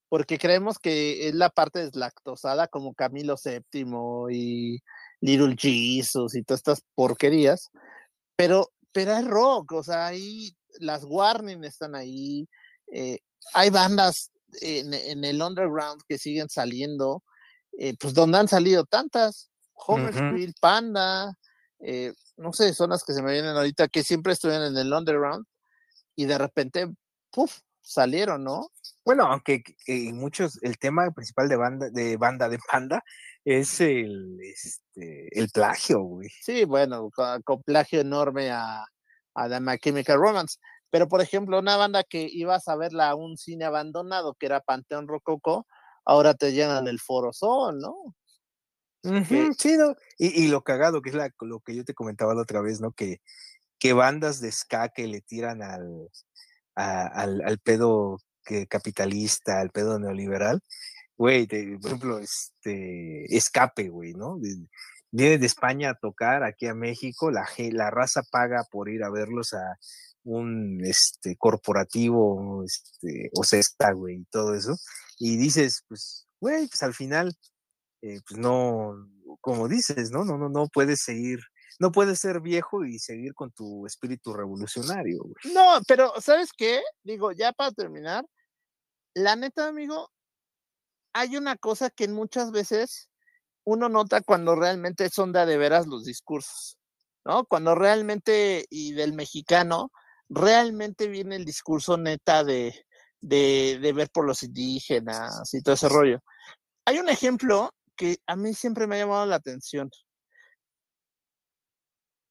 porque creemos que es la parte deslactosada como Camilo VII y Little Jesus y todas estas porquerías, pero, pero es rock, o sea, ahí las Warning están ahí, eh, hay bandas en, en, el underground que siguen saliendo, eh, pues donde han salido tantas, Homer Panda, eh, no sé, son las que se me vienen ahorita, que siempre estuvieron en el underground y de repente, puff, salieron, ¿no? Bueno, aunque muchos, el tema principal de banda, de banda de panda es el, este, el plagio, güey. Sí, bueno, con, plagio enorme a, a The Chemical Romance. Pero, por ejemplo, una banda que ibas a verla a un cine abandonado, que era Panteón Rococo, ahora te llenan el Foro Sol, ¿no? Chido. Y, lo cagado, que es la, lo que yo te comentaba la otra vez, ¿no? Que, que bandas de ska que le tiran al, al, pedo que capitalista, el pedo neoliberal, güey, por ejemplo, este, escape, güey, ¿no? Viene de España a tocar aquí a México, la, la raza paga por ir a verlos a un este, corporativo, este, o cesta, güey, y todo eso. Y dices, pues, güey, pues al final, eh, pues no, como dices, ¿no? No, no, no puedes seguir no puedes ser viejo y seguir con tu espíritu revolucionario. No, pero ¿sabes qué? Digo, ya para terminar, la neta, amigo, hay una cosa que muchas veces uno nota cuando realmente son de veras los discursos, ¿no? Cuando realmente, y del mexicano, realmente viene el discurso neta de, de, de ver por los indígenas y todo ese rollo. Hay un ejemplo que a mí siempre me ha llamado la atención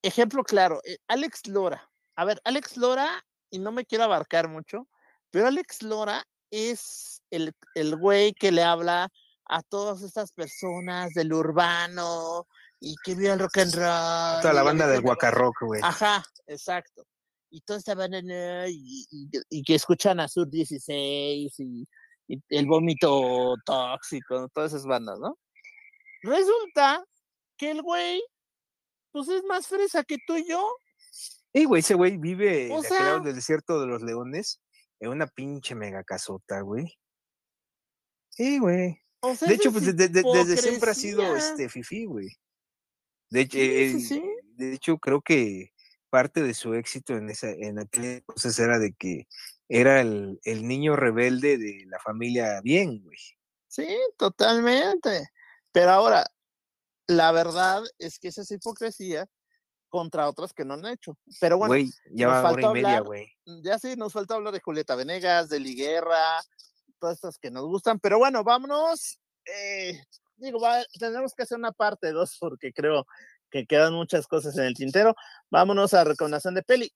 ejemplo claro, eh, Alex Lora. A ver, Alex Lora, y no me quiero abarcar mucho, pero Alex Lora es el, el güey que le habla a todas estas personas del urbano y que vio el rock and roll. Toda la banda del Guacarrock, güey. Ajá, exacto. Y toda esta banda y, y, que escuchan a Sur 16 y, y el vómito tóxico, todas esas bandas, ¿no? Resulta que el güey pues es más fresa que tú y yo. Y güey, ese güey vive en el desierto de los leones en una pinche mega casota, güey. Sí, güey. de hecho, pues desde siempre ha sido este fifi, güey. De hecho, eh, de hecho, creo que parte de su éxito en esa, en aquel entonces era de que era el, el niño rebelde de la familia bien, güey. Sí, totalmente. Pero ahora, la verdad es que esa es hipocresía contra otras que no han hecho. Pero bueno, ya nos falta media, güey. Ya sí, nos falta hablar de Julieta Venegas, de Liguerra, todas estas que nos gustan. Pero bueno, vámonos. Eh, digo, tenemos que hacer una parte dos porque creo que quedan muchas cosas en el tintero. Vámonos a recomendación de peli.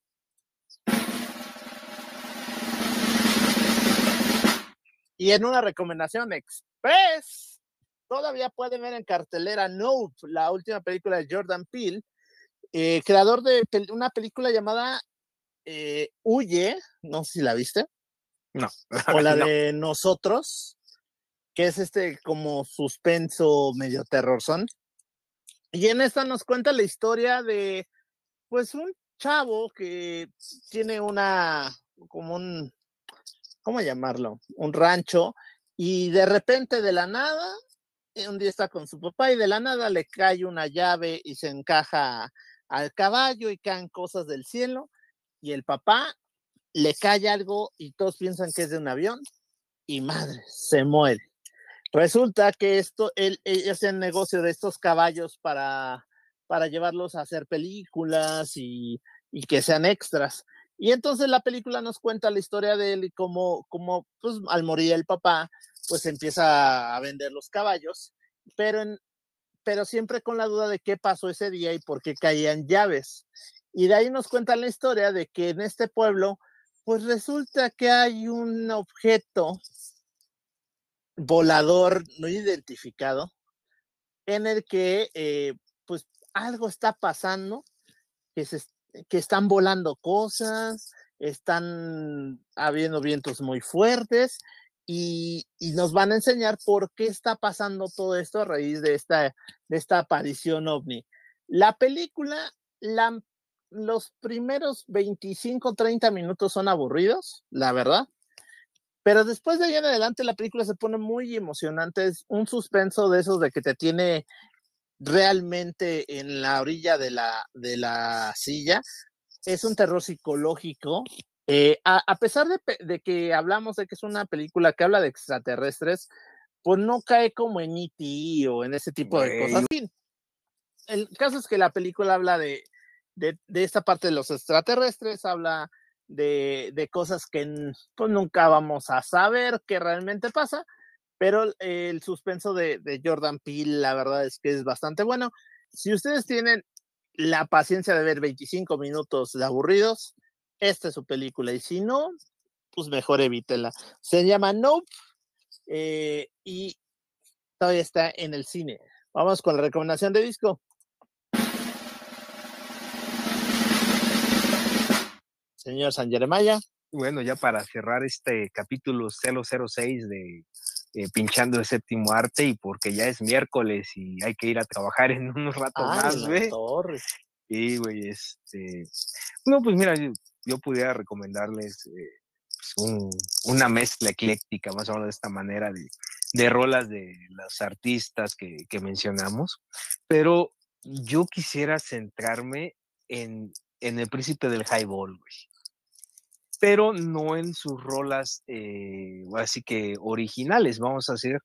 Y en una recomendación express todavía pueden ver en cartelera Nope, la última película de Jordan Peele, eh, creador de una película llamada eh, Huye, no sé si la viste. No. O la de Nosotros, que es este como suspenso medio terror son. Y en esta nos cuenta la historia de, pues, un chavo que tiene una, como un, ¿cómo llamarlo? Un rancho y de repente de la nada un día está con su papá y de la nada le cae una llave y se encaja al caballo y caen cosas del cielo y el papá le cae algo y todos piensan que es de un avión y madre, se muere. Resulta que esto, él, hace el negocio de estos caballos para, para llevarlos a hacer películas y, y, que sean extras. Y entonces la película nos cuenta la historia de él y cómo, cómo pues, al morir el papá, pues empieza a vender los caballos, pero, pero siempre con la duda de qué pasó ese día y por qué caían llaves. Y de ahí nos cuentan la historia de que en este pueblo, pues resulta que hay un objeto volador no identificado en el que eh, pues algo está pasando, que, se, que están volando cosas, están habiendo vientos muy fuertes y, nos van a enseñar por qué está pasando todo esto a raíz de esta, de esta aparición ovni. La película, la, los primeros 25, 30 minutos son aburridos, la verdad, pero después de ahí en adelante la película se pone muy emocionante, es un suspenso de esos de que te tiene realmente en la orilla de la, de la silla. Es un terror psicológico eh, a, pesar de, que hablamos de que es una película que habla de extraterrestres, pues no cae como en E.T. o en ese tipo de cosas. El caso es que la película habla de, de, esta parte de los extraterrestres, habla de, cosas que pues, nunca vamos a saber qué realmente pasa, pero el suspenso de, de Jordan Peele, la verdad es que es bastante bueno. Si ustedes tienen la paciencia de ver 25 minutos de aburridos, esta es su película. Y si no, pues mejor evítela. Se llama Nope eh, y todavía está en el cine. Vamos con la recomendación de disco. Señor San Jeremiah. bueno, ya para cerrar este capítulo 006 de eh, Pinchando el Séptimo Arte y porque ya es miércoles y hay que ir a trabajar en unos ratos más, güey. Sí, güey, este... No, pues mira, yo, pudiera recomendarles eh, pues, una mezcla ecléctica, más o menos de esta manera, de, de rolas de los artistas que, que mencionamos, pero yo quisiera centrarme en, en el príncipe del highball, güey. Pero no en sus rolas, eh, así que originales, vamos a hacer,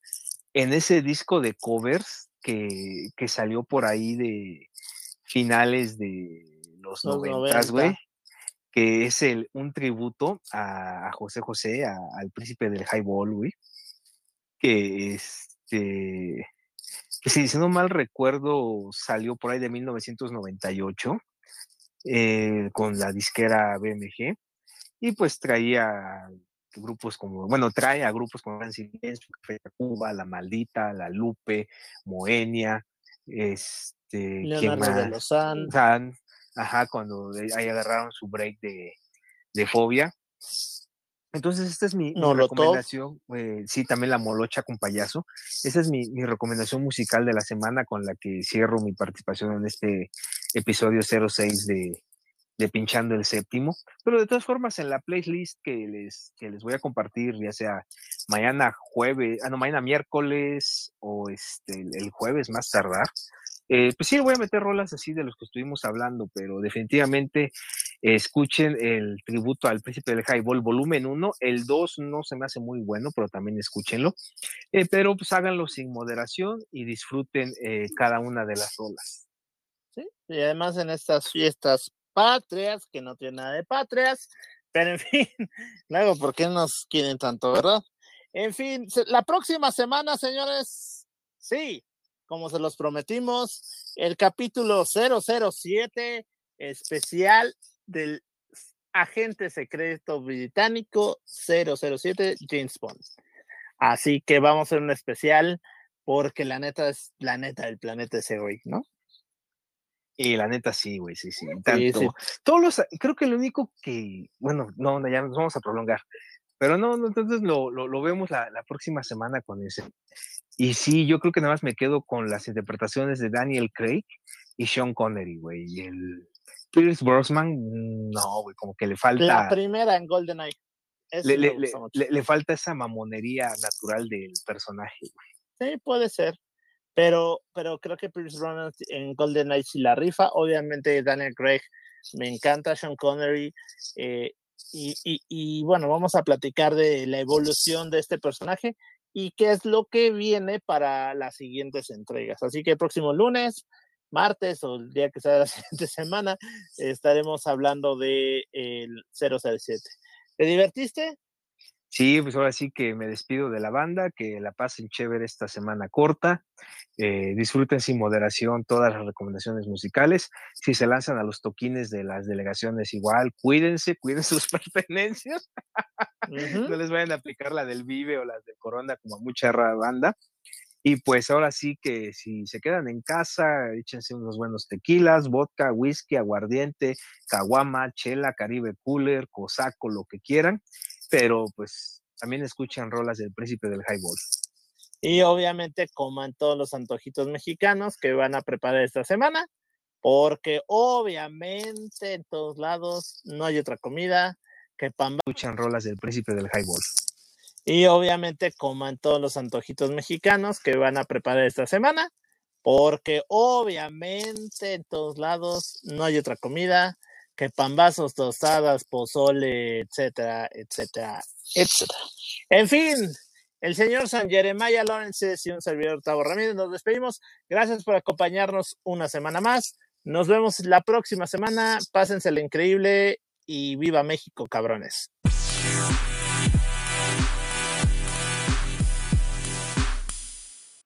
en ese disco de covers que, que salió por ahí de finales de los noventas, güey, que es el, un tributo a, José José, al príncipe del highball, güey, que este, que si, no mal recuerdo, salió por ahí de 1998 eh, con la disquera BMG y pues traía grupos como, bueno, trae a grupos como Gran Silencio, Cuba, La Maldita, La Lupe, Moenia, este, Leonardo de Lozán. Ajá, cuando ahí agarraron su break de, de fobia. Entonces, esta es mi, recomendación. Eh, sí, también la molocha con payaso. Esa es mi, mi, recomendación musical de la semana con la que cierro mi participación en este episodio 06 de, de Pinchando el Séptimo. Pero de todas formas, en la playlist que les, que les voy a compartir, ya sea mañana jueves, ah, no, mañana miércoles o este, el jueves más tardar, eh, pues sí, voy a meter rolas así de los que estuvimos hablando, pero definitivamente escuchen el tributo al Príncipe del Highball volumen 1. El 2 no se me hace muy bueno, pero también escúchenlo. Eh, pero pues háganlo sin moderación y disfruten eh, cada una de las rolas. Sí, y además en estas fiestas patrias, que no tiene nada de patrias, pero en fin, luego, ¿por qué nos quieren tanto, verdad? En fin, la próxima semana, señores, sí, como se los prometimos, el capítulo 007 especial del agente secreto británico 007 James Bond. Así que vamos a hacer un especial porque la neta es la neta del planeta ese hoy, ¿no? Y la neta sí, güey, sí, sí. Tanto. Todos los, creo que lo único que, bueno, no, ya nos vamos a prolongar. Pero no, entonces lo, lo, vemos la, la, próxima semana con ese. Y sí, yo creo que nada más me quedo con las interpretaciones de Daniel Craig y Sean Connery, güey. Y el Pierce Brosnan, no, güey, como que le falta. La primera en GoldenEye. Le, le, le, le, falta esa mamonería natural del personaje, güey. Sí, puede ser pero, pero creo que Pierce Brosnan en Golden Knight sí la rifa. Obviamente Daniel Craig me encanta, Sean Connery. Eh, y, y, bueno, vamos a platicar de la evolución de este personaje y qué es lo que viene para las siguientes entregas. Así que el próximo lunes, martes o el día que sea la siguiente semana, estaremos hablando de el 007. ¿Te divertiste? Sí, pues ahora sí que me despido de la banda, que la pasen chévere esta semana corta, eh, disfruten sin moderación todas las recomendaciones musicales, si se lanzan a los toquines de las delegaciones igual, cuídense, cuiden sus pertenencias, no les vayan a aplicar la del Vive o las de Corona como a mucha banda, y pues ahora sí que si se quedan en casa, échense unos buenos tequilas, vodka, whisky, aguardiente, caguama, chela, caribe cooler, cosaco, lo que quieran pero pues también escuchan rolas del príncipe del highball. Y obviamente coman todos los antojitos mexicanos que van a preparar esta semana, porque obviamente en todos lados no hay otra comida que pan. Escuchan rolas del príncipe del highball. Y obviamente coman todos los antojitos mexicanos que van a preparar esta semana, porque obviamente en todos lados no hay otra comida que pambazos, tostadas, pozole, etcétera, etcétera, etcétera. En fin, el señor San Jeremiah Lawrence y un servidor Tavo Ramírez, nos despedimos. Gracias por acompañarnos una semana más. Nos vemos la próxima semana. Pásensela increíble y viva México, cabrones.